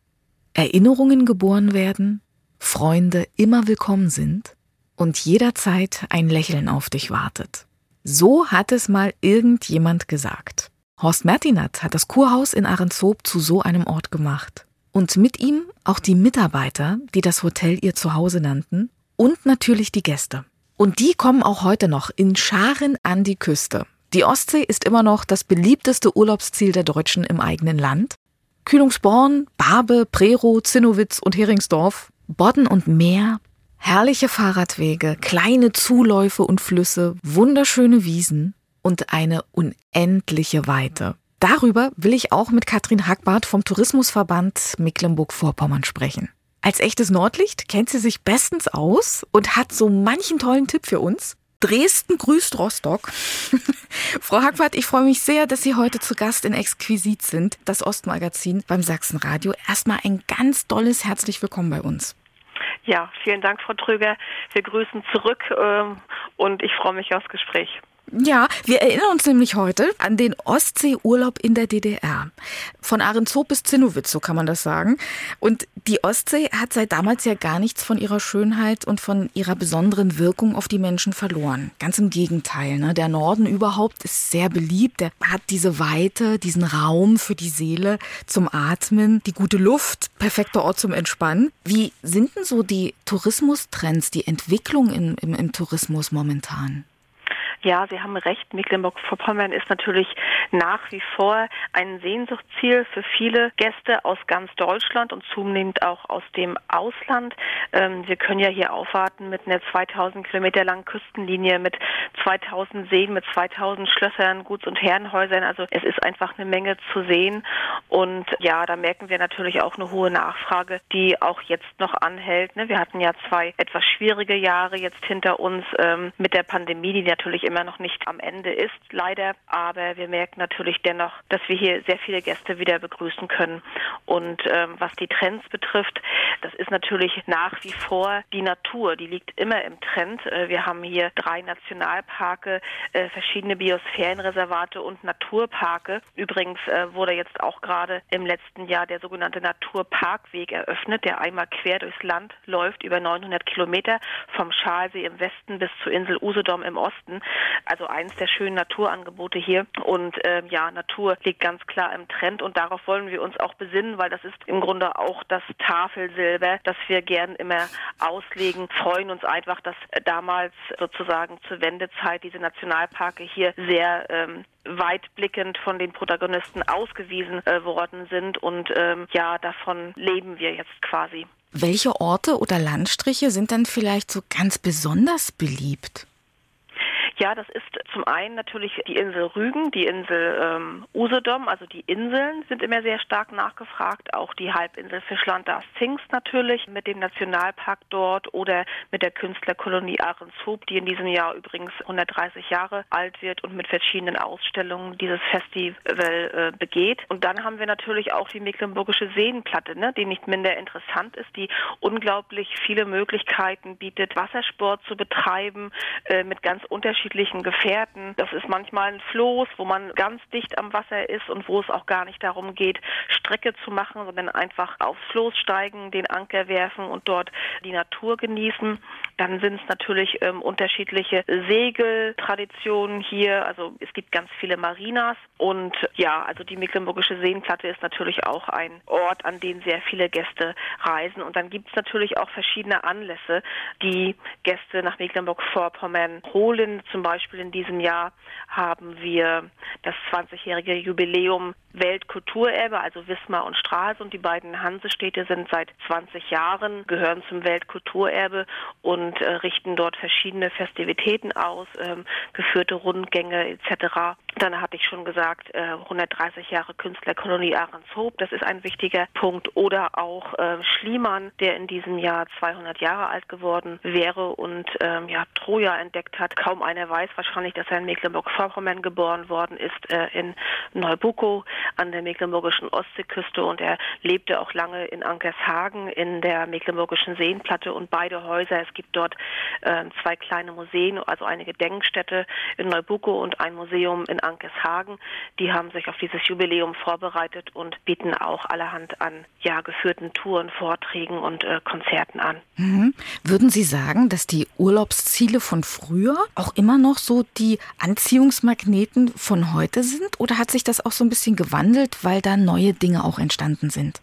Erinnerungen geboren werden, Freunde immer willkommen sind und jederzeit ein Lächeln auf dich wartet. So hat es mal irgendjemand gesagt. Horst Mertinat hat das Kurhaus in Ahrenshoop zu so einem Ort gemacht. Und mit ihm auch die Mitarbeiter, die das Hotel ihr Zuhause nannten und natürlich die Gäste. Und die kommen auch heute noch in Scharen an die Küste. Die Ostsee ist immer noch das beliebteste Urlaubsziel der Deutschen im eigenen Land. Kühlungsborn, Barbe, Prerow, Zinnowitz und Heringsdorf, Bodden und Meer, herrliche Fahrradwege, kleine Zuläufe und Flüsse, wunderschöne Wiesen und eine unendliche Weite. Darüber will ich auch mit Katrin Hackbart vom Tourismusverband Mecklenburg-Vorpommern sprechen. Als echtes Nordlicht kennt sie sich bestens aus und hat so manchen tollen Tipp für uns. Dresden grüßt Rostock. Frau Hackwart, ich freue mich sehr, dass Sie heute zu Gast in Exquisit sind, das Ostmagazin beim Sachsenradio. Erstmal ein ganz tolles herzlich willkommen bei uns. Ja, vielen Dank, Frau Tröger. Wir grüßen zurück ähm, und ich freue mich aufs Gespräch. Ja, wir erinnern uns nämlich heute an den Ostseeurlaub in der DDR. Von Ahrenshoop bis Zinnowitz, so kann man das sagen. Und die Ostsee hat seit damals ja gar nichts von ihrer Schönheit und von ihrer besonderen Wirkung auf die Menschen verloren. Ganz im Gegenteil. Ne? Der Norden überhaupt ist sehr beliebt. Der hat diese Weite, diesen Raum für die Seele zum Atmen, die gute Luft, perfekter Ort zum Entspannen. Wie sind denn so die Tourismustrends, die Entwicklung im, im, im Tourismus momentan? Ja, Sie haben recht. Mecklenburg-Vorpommern ist natürlich nach wie vor ein Sehnsuchtsziel für viele Gäste aus ganz Deutschland und zunehmend auch aus dem Ausland. Ähm, wir können ja hier aufwarten mit einer 2000 Kilometer langen Küstenlinie, mit 2000 Seen, mit 2000 Schlössern, Guts- und Herrenhäusern. Also es ist einfach eine Menge zu sehen. Und ja, da merken wir natürlich auch eine hohe Nachfrage, die auch jetzt noch anhält. Ne? Wir hatten ja zwei etwas schwierige Jahre jetzt hinter uns ähm, mit der Pandemie, die natürlich immer noch nicht am Ende ist, leider. Aber wir merken natürlich dennoch, dass wir hier sehr viele Gäste wieder begrüßen können. Und ähm, was die Trends betrifft, das ist natürlich nach wie vor die Natur. Die liegt immer im Trend. Äh, wir haben hier drei Nationalparke, äh, verschiedene Biosphärenreservate und Naturparke. Übrigens äh, wurde jetzt auch gerade im letzten Jahr der sogenannte Naturparkweg eröffnet, der einmal quer durchs Land läuft, über 900 Kilometer vom Schalsee im Westen bis zur Insel Usedom im Osten. Also eins der schönen Naturangebote hier. Und äh, ja, Natur liegt ganz klar im Trend und darauf wollen wir uns auch besinnen, weil das ist im Grunde auch das Tafelsilber, das wir gern immer auslegen. Freuen uns einfach, dass damals sozusagen zur Wendezeit diese Nationalparke hier sehr ähm, weitblickend von den Protagonisten ausgewiesen äh, worden sind und ähm, ja, davon leben wir jetzt quasi. Welche Orte oder Landstriche sind dann vielleicht so ganz besonders beliebt? Ja, das ist zum einen natürlich die Insel Rügen, die Insel ähm, Usedom, also die Inseln sind immer sehr stark nachgefragt, auch die Halbinsel Fischland das Zingst natürlich mit dem Nationalpark dort oder mit der Künstlerkolonie Ahrenshoop, die in diesem Jahr übrigens 130 Jahre alt wird und mit verschiedenen Ausstellungen dieses Festival äh, begeht. Und dann haben wir natürlich auch die Mecklenburgische Seenplatte, ne, die nicht minder interessant ist, die unglaublich viele Möglichkeiten bietet, Wassersport zu betreiben äh, mit ganz unterschiedlichen unterschiedlichen Gefährten. Das ist manchmal ein Floß, wo man ganz dicht am Wasser ist und wo es auch gar nicht darum geht, Strecke zu machen, sondern einfach aufs Floß steigen, den Anker werfen und dort die Natur genießen. Dann sind es natürlich ähm, unterschiedliche Segeltraditionen hier. Also es gibt ganz viele Marinas und ja, also die Mecklenburgische Seenplatte ist natürlich auch ein Ort, an den sehr viele Gäste reisen. Und dann gibt es natürlich auch verschiedene Anlässe, die Gäste nach Mecklenburg-Vorpommern holen. Zum Beispiel in diesem Jahr haben wir das 20-jährige Jubiläum Weltkulturerbe, also Wismar und Stralsund. Die beiden Hansestädte sind seit 20 Jahren, gehören zum Weltkulturerbe und äh, richten dort verschiedene Festivitäten aus, ähm, geführte Rundgänge etc. Dann hatte ich schon gesagt, äh, 130 Jahre Künstlerkolonie Ahrenshoop, das ist ein wichtiger Punkt. Oder auch äh, Schliemann, der in diesem Jahr 200 Jahre alt geworden wäre und ähm, ja, Troja entdeckt hat. Kaum einer weiß wahrscheinlich, dass er in Mecklenburg-Vorpommern geboren worden ist, äh, in Neubuckow an der mecklenburgischen Ostseeküste und er lebte auch lange in Ankershagen in der mecklenburgischen Seenplatte und beide Häuser, es gibt dort äh, zwei kleine Museen, also eine Gedenkstätte in Neubuckow und ein Museum in Ankershagen, die haben sich auf dieses Jubiläum vorbereitet und bieten auch allerhand an ja geführten Touren, Vorträgen und äh, Konzerten an. Mhm. Würden Sie sagen, dass die Urlaubsziele von früher auch immer noch so die Anziehungsmagneten von heute sind oder hat sich das auch so ein bisschen gewandelt? Gewandelt, weil da neue Dinge auch entstanden sind?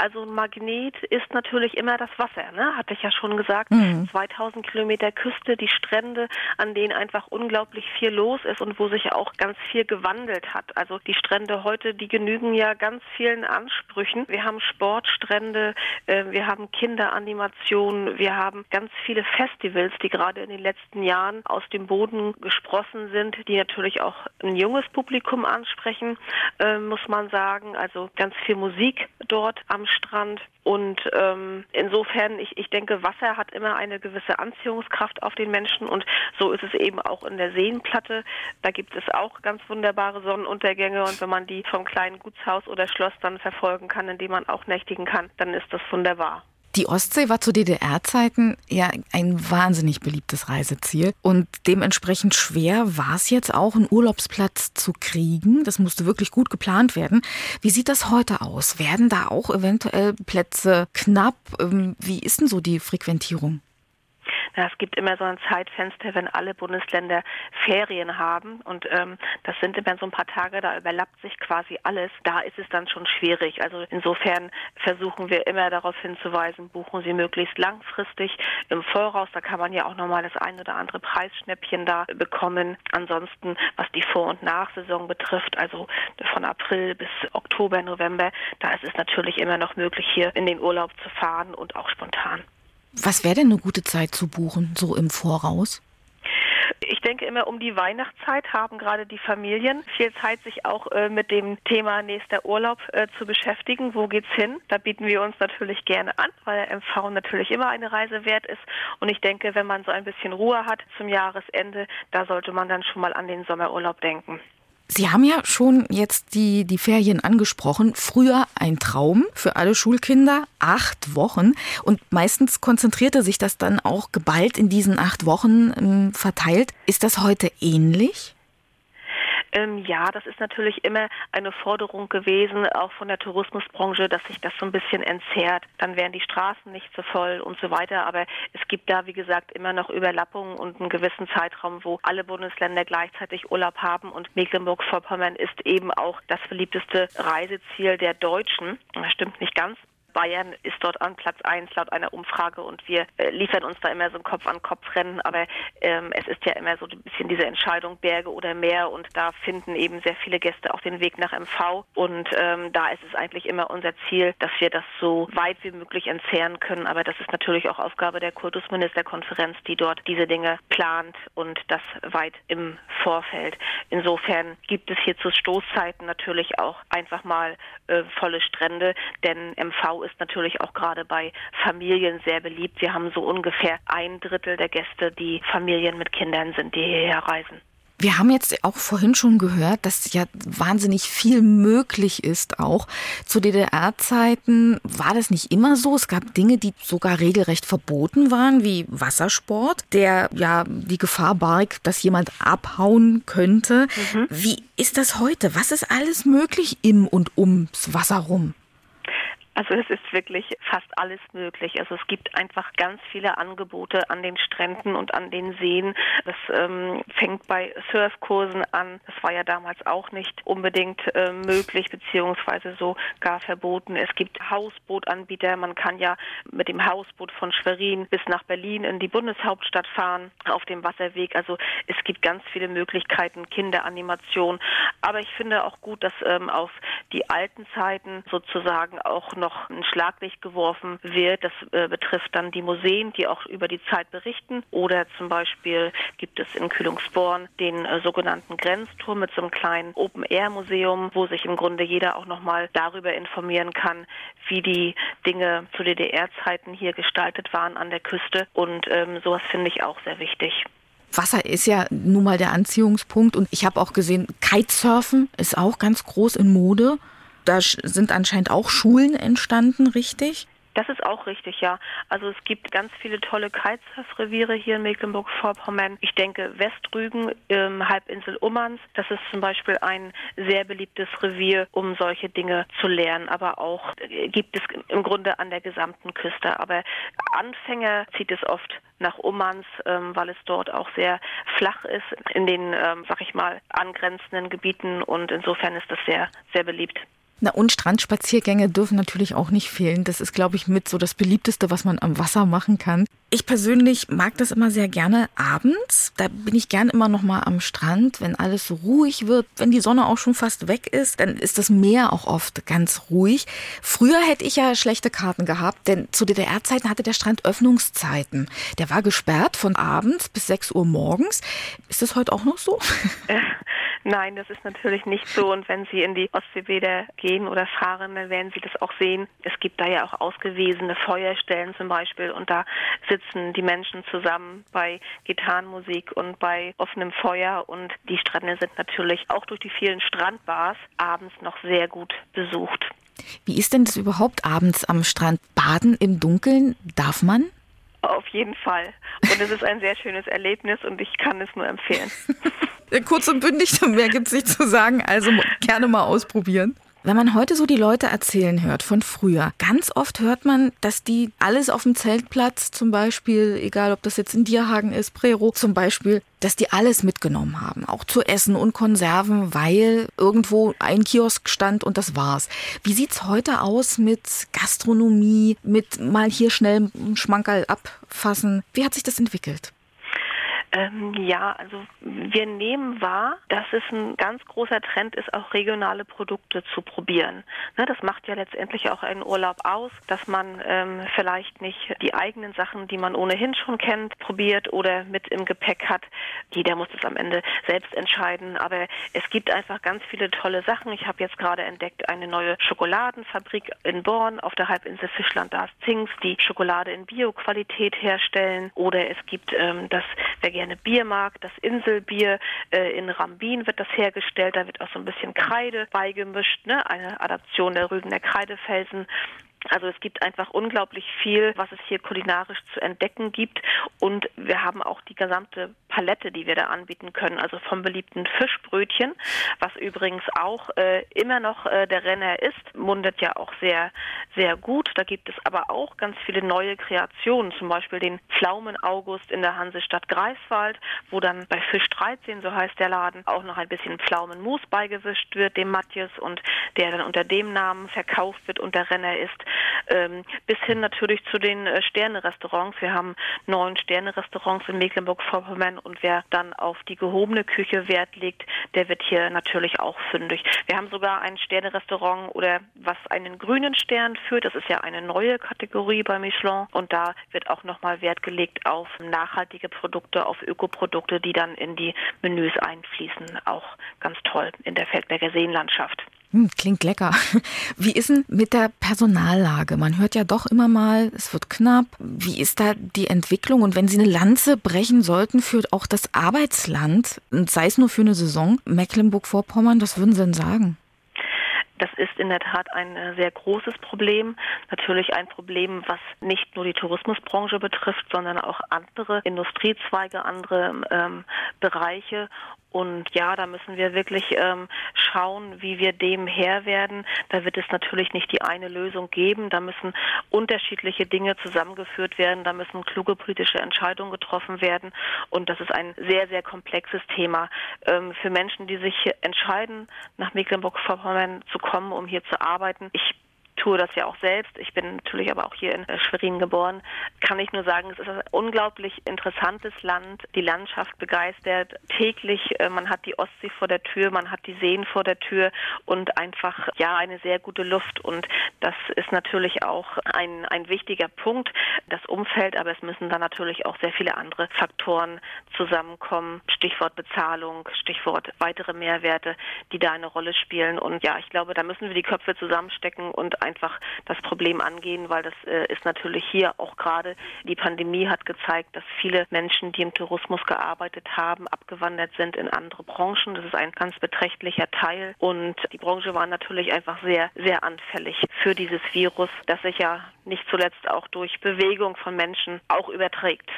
Also Magnet ist natürlich immer das Wasser, ne? hatte ich ja schon gesagt. Mhm. 2000 Kilometer Küste, die Strände, an denen einfach unglaublich viel los ist und wo sich auch ganz viel gewandelt hat. Also die Strände heute, die genügen ja ganz vielen Ansprüchen. Wir haben Sportstrände, äh, wir haben Kinderanimationen, wir haben ganz viele Festivals, die gerade in den letzten Jahren aus dem Boden gesprossen sind, die natürlich auch ein junges Publikum ansprechen, äh, muss man sagen. Also ganz viel Musik dort am Strand. Und ähm, insofern, ich, ich denke, Wasser hat immer eine gewisse Anziehungskraft auf den Menschen und so ist es eben auch in der Seenplatte. Da gibt es auch ganz wunderbare Sonnenuntergänge und wenn man die vom kleinen Gutshaus oder Schloss dann verfolgen kann, indem man auch nächtigen kann, dann ist das wunderbar. Die Ostsee war zu DDR-Zeiten ja ein wahnsinnig beliebtes Reiseziel und dementsprechend schwer war es jetzt auch, einen Urlaubsplatz zu kriegen. Das musste wirklich gut geplant werden. Wie sieht das heute aus? Werden da auch eventuell Plätze knapp? Ähm, wie ist denn so die Frequentierung? Ja, es gibt immer so ein Zeitfenster, wenn alle Bundesländer Ferien haben und ähm, das sind immer so ein paar Tage, da überlappt sich quasi alles. Da ist es dann schon schwierig. Also insofern versuchen wir immer darauf hinzuweisen, buchen Sie möglichst langfristig im Voraus. Da kann man ja auch nochmal das ein oder andere Preisschnäppchen da bekommen. Ansonsten, was die Vor- und Nachsaison betrifft, also von April bis Oktober, November, da ist es natürlich immer noch möglich, hier in den Urlaub zu fahren und auch spontan. Was wäre denn eine gute Zeit zu buchen, so im Voraus? Ich denke immer um die Weihnachtszeit haben gerade die Familien viel Zeit, sich auch äh, mit dem Thema nächster Urlaub äh, zu beschäftigen. Wo geht's hin? Da bieten wir uns natürlich gerne an, weil MV natürlich immer eine Reise wert ist. Und ich denke, wenn man so ein bisschen Ruhe hat zum Jahresende, da sollte man dann schon mal an den Sommerurlaub denken. Sie haben ja schon jetzt die, die Ferien angesprochen. Früher ein Traum für alle Schulkinder, acht Wochen. Und meistens konzentrierte sich das dann auch geballt in diesen acht Wochen ähm, verteilt. Ist das heute ähnlich? Ähm, ja, das ist natürlich immer eine Forderung gewesen, auch von der Tourismusbranche, dass sich das so ein bisschen entzerrt. Dann wären die Straßen nicht so voll und so weiter. Aber es gibt da, wie gesagt, immer noch Überlappungen und einen gewissen Zeitraum, wo alle Bundesländer gleichzeitig Urlaub haben. Und Mecklenburg-Vorpommern ist eben auch das beliebteste Reiseziel der Deutschen. Das stimmt nicht ganz. Bayern ist dort an Platz 1 laut einer Umfrage und wir äh, liefern uns da immer so ein Kopf-an-Kopf-Rennen, aber ähm, es ist ja immer so ein bisschen diese Entscheidung Berge oder Meer und da finden eben sehr viele Gäste auch den Weg nach MV und ähm, da ist es eigentlich immer unser Ziel, dass wir das so weit wie möglich entzehren können, aber das ist natürlich auch Aufgabe der Kultusministerkonferenz, die dort diese Dinge plant und das weit im Vorfeld. Insofern gibt es hier zu Stoßzeiten natürlich auch einfach mal äh, volle Strände, denn MV ist natürlich auch gerade bei Familien sehr beliebt. Wir haben so ungefähr ein Drittel der Gäste, die Familien mit Kindern sind, die hierher reisen. Wir haben jetzt auch vorhin schon gehört, dass ja wahnsinnig viel möglich ist auch. Zu DDR-Zeiten war das nicht immer so. Es gab Dinge, die sogar regelrecht verboten waren, wie Wassersport, der ja die Gefahr barg, dass jemand abhauen könnte. Mhm. Wie ist das heute? Was ist alles möglich im und ums Wasser rum? Also es ist wirklich fast alles möglich. Also es gibt einfach ganz viele Angebote an den Stränden und an den Seen. Das ähm, fängt bei Surfkursen an. Das war ja damals auch nicht unbedingt äh, möglich beziehungsweise so gar verboten. Es gibt Hausbootanbieter. Man kann ja mit dem Hausboot von Schwerin bis nach Berlin in die Bundeshauptstadt fahren auf dem Wasserweg. Also es gibt ganz viele Möglichkeiten, Kinderanimation. Aber ich finde auch gut, dass ähm, auf die alten Zeiten sozusagen auch noch noch ein Schlaglicht geworfen wird. Das äh, betrifft dann die Museen, die auch über die Zeit berichten. Oder zum Beispiel gibt es in Kühlungsborn den äh, sogenannten Grenzturm mit so einem kleinen Open-Air-Museum, wo sich im Grunde jeder auch nochmal darüber informieren kann, wie die Dinge zu DDR-Zeiten hier gestaltet waren an der Küste. Und ähm, sowas finde ich auch sehr wichtig. Wasser ist ja nun mal der Anziehungspunkt und ich habe auch gesehen, Kitesurfen ist auch ganz groß in Mode. Da sind anscheinend auch Schulen entstanden, richtig? Das ist auch richtig, ja. Also es gibt ganz viele tolle Kitesurf-Reviere hier in Mecklenburg-Vorpommern. Ich denke Westrügen, ähm, Halbinsel Ummanz, das ist zum Beispiel ein sehr beliebtes Revier, um solche Dinge zu lernen. Aber auch äh, gibt es im Grunde an der gesamten Küste. Aber Anfänger zieht es oft nach Ummanz, ähm, weil es dort auch sehr flach ist in den, ähm, sag ich mal, angrenzenden Gebieten und insofern ist das sehr, sehr beliebt. Na und Strandspaziergänge dürfen natürlich auch nicht fehlen. Das ist, glaube ich, mit so das beliebteste, was man am Wasser machen kann. Ich persönlich mag das immer sehr gerne abends. Da bin ich gern immer noch mal am Strand, wenn alles so ruhig wird, wenn die Sonne auch schon fast weg ist, dann ist das Meer auch oft ganz ruhig. Früher hätte ich ja schlechte Karten gehabt, denn zu DDR-Zeiten hatte der Strand Öffnungszeiten. Der war gesperrt von abends bis 6 Uhr morgens. Ist das heute auch noch so? Nein, das ist natürlich nicht so. Und wenn Sie in die Ostseebäder gehen oder fahren, dann werden Sie das auch sehen. Es gibt da ja auch ausgewiesene Feuerstellen zum Beispiel und da sitzen die Menschen zusammen bei Gitarrenmusik und bei offenem Feuer und die Strände sind natürlich auch durch die vielen Strandbars abends noch sehr gut besucht. Wie ist denn das überhaupt abends am Strand? Baden im Dunkeln? Darf man? Auf jeden Fall. Und es ist ein sehr schönes Erlebnis und ich kann es nur empfehlen. Kurz und bündig, mehr gibt es nicht zu sagen. Also gerne mal ausprobieren. Wenn man heute so die Leute erzählen hört von früher, ganz oft hört man, dass die alles auf dem Zeltplatz zum Beispiel, egal ob das jetzt in Dierhagen ist, Prero zum Beispiel, dass die alles mitgenommen haben, auch zu essen und Konserven, weil irgendwo ein Kiosk stand und das war's. Wie sieht's heute aus mit Gastronomie, mit mal hier schnell einen Schmankerl abfassen? Wie hat sich das entwickelt? Ähm, ja, also wir nehmen wahr, dass es ein ganz großer Trend ist, auch regionale Produkte zu probieren. Ne, das macht ja letztendlich auch einen Urlaub aus, dass man ähm, vielleicht nicht die eigenen Sachen, die man ohnehin schon kennt, probiert oder mit im Gepäck hat. Jeder muss es am Ende selbst entscheiden, aber es gibt einfach ganz viele tolle Sachen. Ich habe jetzt gerade entdeckt eine neue Schokoladenfabrik in Born auf der Halbinsel Fischland, da ist Zings, die Schokolade in Bioqualität herstellen. Oder es gibt ähm, das, wer gerne Bier mag, das Inselbier äh, in Rambin wird das hergestellt. Da wird auch so ein bisschen Kreide beigemischt, ne? eine Adaption der Rügener Kreidefelsen. Also es gibt einfach unglaublich viel, was es hier kulinarisch zu entdecken gibt. Und wir haben auch die gesamte Palette, die wir da anbieten können. Also vom beliebten Fischbrötchen, was übrigens auch äh, immer noch äh, der Renner ist, mundet ja auch sehr, sehr gut. Da gibt es aber auch ganz viele neue Kreationen, zum Beispiel den Pflaumen-August in der Hansestadt Greifswald, wo dann bei Fisch 13, so heißt der Laden, auch noch ein bisschen Pflaumenmus beigewischt wird, dem Matthias, und der dann unter dem Namen verkauft wird und der Renner ist ähm, bis hin natürlich zu den äh, Sterne-Restaurants. Wir haben neun Sterne-Restaurants in Mecklenburg-Vorpommern und wer dann auf die gehobene Küche Wert legt, der wird hier natürlich auch fündig. Wir haben sogar ein Sterne-Restaurant oder was einen grünen Stern führt. Das ist ja eine neue Kategorie bei Michelin und da wird auch nochmal Wert gelegt auf nachhaltige Produkte, auf Ökoprodukte, die dann in die Menüs einfließen. Auch ganz toll in der Feldberger Seenlandschaft. Hm, klingt lecker. Wie ist denn mit der Personallage? Man hört ja doch immer mal, es wird knapp. Wie ist da die Entwicklung? Und wenn Sie eine Lanze brechen sollten für auch das Arbeitsland, sei es nur für eine Saison, Mecklenburg-Vorpommern, was würden Sie denn sagen? Das ist in der Tat ein äh, sehr großes Problem. Natürlich ein Problem, was nicht nur die Tourismusbranche betrifft, sondern auch andere Industriezweige, andere ähm, Bereiche. Und ja, da müssen wir wirklich ähm, schauen, wie wir dem Herr werden. Da wird es natürlich nicht die eine Lösung geben. Da müssen unterschiedliche Dinge zusammengeführt werden. Da müssen kluge politische Entscheidungen getroffen werden. Und das ist ein sehr, sehr komplexes Thema. Ähm, für Menschen, die sich entscheiden, nach Mecklenburg-Vorpommern zu kommen, um hier zu arbeiten. Ich tue das ja auch selbst. Ich bin natürlich aber auch hier in äh, Schwerin geboren. Kann ich nur sagen, es ist ein unglaublich interessantes Land. Die Landschaft begeistert täglich. Äh, man hat die Ostsee vor der Tür, man hat die Seen vor der Tür und einfach ja eine sehr gute Luft. Und das ist natürlich auch ein, ein wichtiger Punkt, das Umfeld. Aber es müssen dann natürlich auch sehr viele andere Faktoren zusammenkommen. Stichwort Bezahlung, Stichwort weitere Mehrwerte, die da eine Rolle spielen. Und ja, ich glaube, da müssen wir die Köpfe zusammenstecken und ein einfach das Problem angehen, weil das äh, ist natürlich hier auch gerade die Pandemie hat gezeigt, dass viele Menschen, die im Tourismus gearbeitet haben, abgewandert sind in andere Branchen. Das ist ein ganz beträchtlicher Teil und die Branche war natürlich einfach sehr, sehr anfällig für dieses Virus, das sich ja nicht zuletzt auch durch Bewegung von Menschen auch überträgt.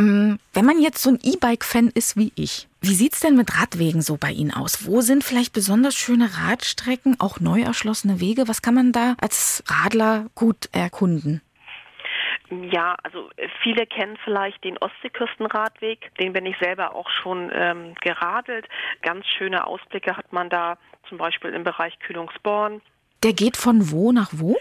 Mm, wenn man jetzt so ein E-Bike-Fan ist wie ich, wie sieht's denn mit Radwegen so bei Ihnen aus? Wo sind vielleicht besonders schöne Radstrecken, auch neu erschlossene Wege? Was kann man da als Radler gut erkunden? Ja, also äh, viele kennen vielleicht den Ostseeküstenradweg. Den bin ich selber auch schon ähm, geradelt. Ganz schöne Ausblicke hat man da, zum Beispiel im Bereich Kühlungsborn. Der geht von wo nach wo?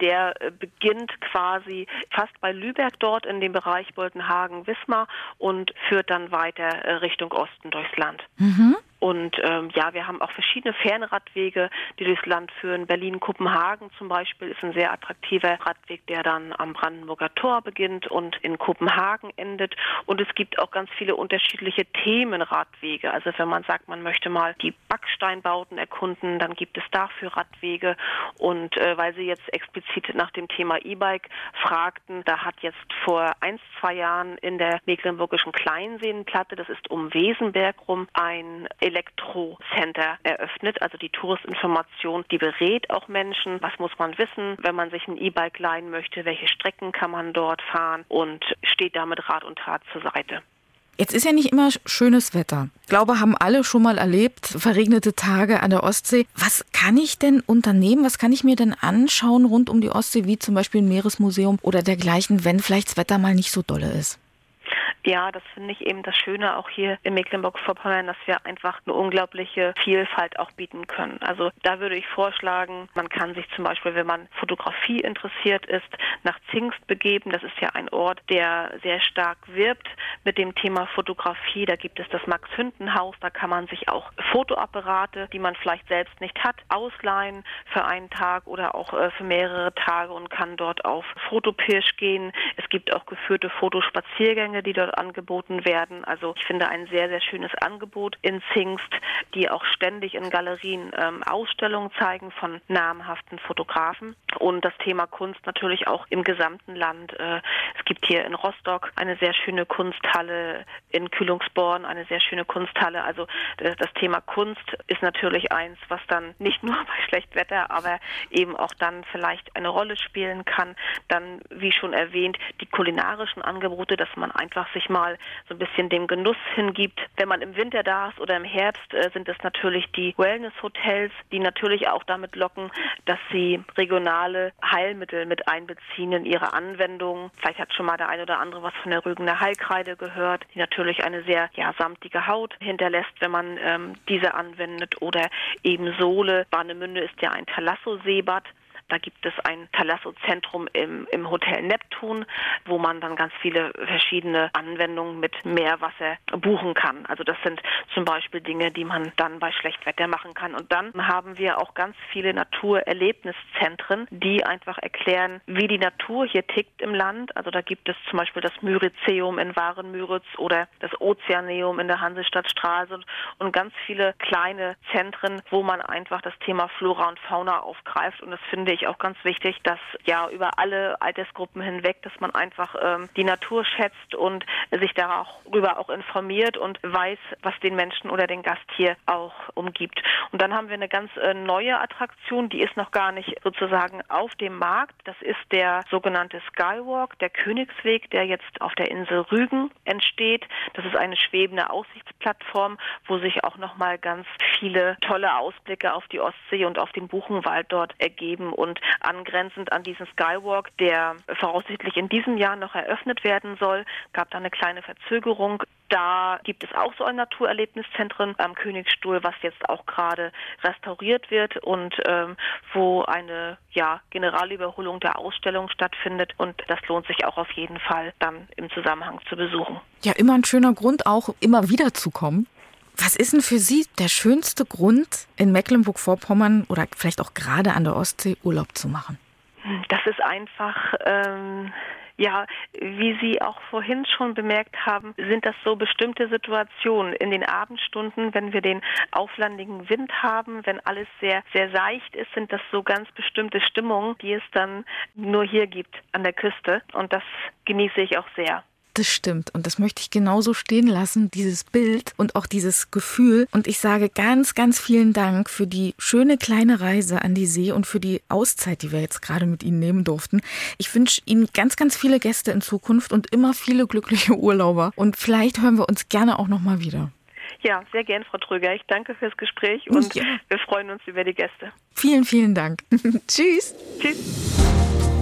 Der äh, beginnt quasi fast bei Lübeck dort in dem Bereich Boltenhagen-Wismar und führt dann weiter äh, Richtung Osten durchs Land. Mhm. Und ähm, ja, wir haben auch verschiedene Fernradwege, die durchs Land führen. Berlin-Kopenhagen zum Beispiel ist ein sehr attraktiver Radweg, der dann am Brandenburger Tor beginnt und in Kopenhagen endet. Und es gibt auch ganz viele unterschiedliche Themenradwege. Also wenn man sagt, man möchte mal die Backsteinbauten erkunden, dann gibt es dafür Radwege. Und äh, weil Sie jetzt explizit nach dem Thema E-Bike fragten, da hat jetzt vor ein, zwei Jahren in der mecklenburgischen Kleinseenplatte, das ist um Wesenberg rum, ein Elektrocenter eröffnet, also die Touristinformation, die berät auch Menschen, was muss man wissen, wenn man sich ein E-Bike leihen möchte, welche Strecken kann man dort fahren und steht damit Rat und Tat zur Seite. Jetzt ist ja nicht immer schönes Wetter. Ich glaube, haben alle schon mal erlebt, verregnete Tage an der Ostsee. Was kann ich denn unternehmen? Was kann ich mir denn anschauen rund um die Ostsee, wie zum Beispiel ein Meeresmuseum oder dergleichen, wenn vielleicht das Wetter mal nicht so dolle ist? Ja, das finde ich eben das Schöne auch hier in Mecklenburg-Vorpommern, dass wir einfach eine unglaubliche Vielfalt auch bieten können. Also da würde ich vorschlagen, man kann sich zum Beispiel, wenn man Fotografie interessiert ist, nach Zingst begeben. Das ist ja ein Ort, der sehr stark wirbt mit dem Thema Fotografie. Da gibt es das Max-Hünden-Haus. Da kann man sich auch Fotoapparate, die man vielleicht selbst nicht hat, ausleihen für einen Tag oder auch äh, für mehrere Tage und kann dort auf Fotopirsch gehen. Es gibt auch geführte Fotospaziergänge, die dort angeboten werden. Also ich finde ein sehr, sehr schönes Angebot in Zingst, die auch ständig in Galerien ähm, Ausstellungen zeigen von namhaften Fotografen. Und das Thema Kunst natürlich auch im gesamten Land. Äh, es gibt hier in Rostock eine sehr schöne Kunsthalle, in Kühlungsborn eine sehr schöne Kunsthalle. Also das, das Thema Kunst ist natürlich eins, was dann nicht nur bei schlechtem Wetter, aber eben auch dann vielleicht eine Rolle spielen kann. Dann, wie schon erwähnt, die kulinarischen Angebote, dass man einfach sich mal so ein bisschen dem Genuss hingibt. Wenn man im Winter da ist oder im Herbst, äh, sind es natürlich die Wellness-Hotels, die natürlich auch damit locken, dass sie regionale Heilmittel mit einbeziehen in ihre Anwendung. Vielleicht hat schon mal der eine oder andere was von der Rügener Heilkreide gehört, die natürlich eine sehr ja, samtige Haut hinterlässt, wenn man ähm, diese anwendet. Oder eben Sohle. Warnemünde ist ja ein Thalasso-Seebad. Da gibt es ein Thalasso-Zentrum im, im Hotel Neptun, wo man dann ganz viele verschiedene Anwendungen mit Meerwasser buchen kann. Also das sind zum Beispiel Dinge, die man dann bei Schlechtwetter machen kann. Und dann haben wir auch ganz viele Naturerlebniszentren, die einfach erklären, wie die Natur hier tickt im Land. Also da gibt es zum Beispiel das Myrizeum in Warenmüritz oder das Ozeaneum in der Hansestadt Stralsund und ganz viele kleine Zentren, wo man einfach das Thema Flora und Fauna aufgreift. Und das finde ich auch ganz wichtig, dass ja über alle Altersgruppen hinweg, dass man einfach ähm, die Natur schätzt und sich darüber auch informiert und weiß, was den Menschen oder den Gast hier auch umgibt. Und dann haben wir eine ganz äh, neue Attraktion, die ist noch gar nicht sozusagen auf dem Markt. Das ist der sogenannte Skywalk, der Königsweg, der jetzt auf der Insel Rügen entsteht. Das ist eine schwebende Aussichtsplattform, wo sich auch noch mal ganz viele tolle Ausblicke auf die Ostsee und auf den Buchenwald dort ergeben und angrenzend an diesen Skywalk, der voraussichtlich in diesem Jahr noch eröffnet werden soll, gab da eine kleine Verzögerung. Da gibt es auch so ein Naturerlebniszentrum am Königsstuhl, was jetzt auch gerade restauriert wird und ähm, wo eine ja, Generalüberholung der Ausstellung stattfindet. Und das lohnt sich auch auf jeden Fall dann im Zusammenhang zu besuchen. Ja, immer ein schöner Grund, auch immer wieder zu kommen. Was ist denn für Sie der schönste Grund, in Mecklenburg-Vorpommern oder vielleicht auch gerade an der Ostsee Urlaub zu machen? Das ist einfach. Ähm ja, wie Sie auch vorhin schon bemerkt haben, sind das so bestimmte Situationen in den Abendstunden, wenn wir den auflandigen Wind haben, wenn alles sehr, sehr seicht ist, sind das so ganz bestimmte Stimmungen, die es dann nur hier gibt an der Küste. Und das genieße ich auch sehr. Das stimmt. Und das möchte ich genauso stehen lassen, dieses Bild und auch dieses Gefühl. Und ich sage ganz, ganz vielen Dank für die schöne kleine Reise an die See und für die Auszeit, die wir jetzt gerade mit Ihnen nehmen durften. Ich wünsche Ihnen ganz, ganz viele Gäste in Zukunft und immer viele glückliche Urlauber. Und vielleicht hören wir uns gerne auch nochmal wieder. Ja, sehr gern, Frau Tröger. Ich danke fürs Gespräch und ja. wir freuen uns über die Gäste. Vielen, vielen Dank. Tschüss. Tschüss.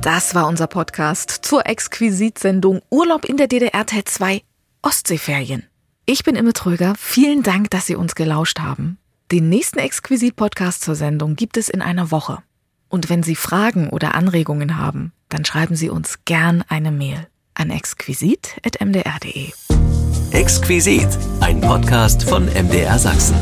Das war unser Podcast zur Exquisitsendung Urlaub in der DDR Teil 2 Ostseeferien. Ich bin Imme Tröger. Vielen Dank, dass Sie uns gelauscht haben. Den nächsten Exquisit-Podcast zur Sendung gibt es in einer Woche. Und wenn Sie Fragen oder Anregungen haben, dann schreiben Sie uns gern eine Mail an exquisit.mdr.de. Exquisit, ein Podcast von MDR Sachsen.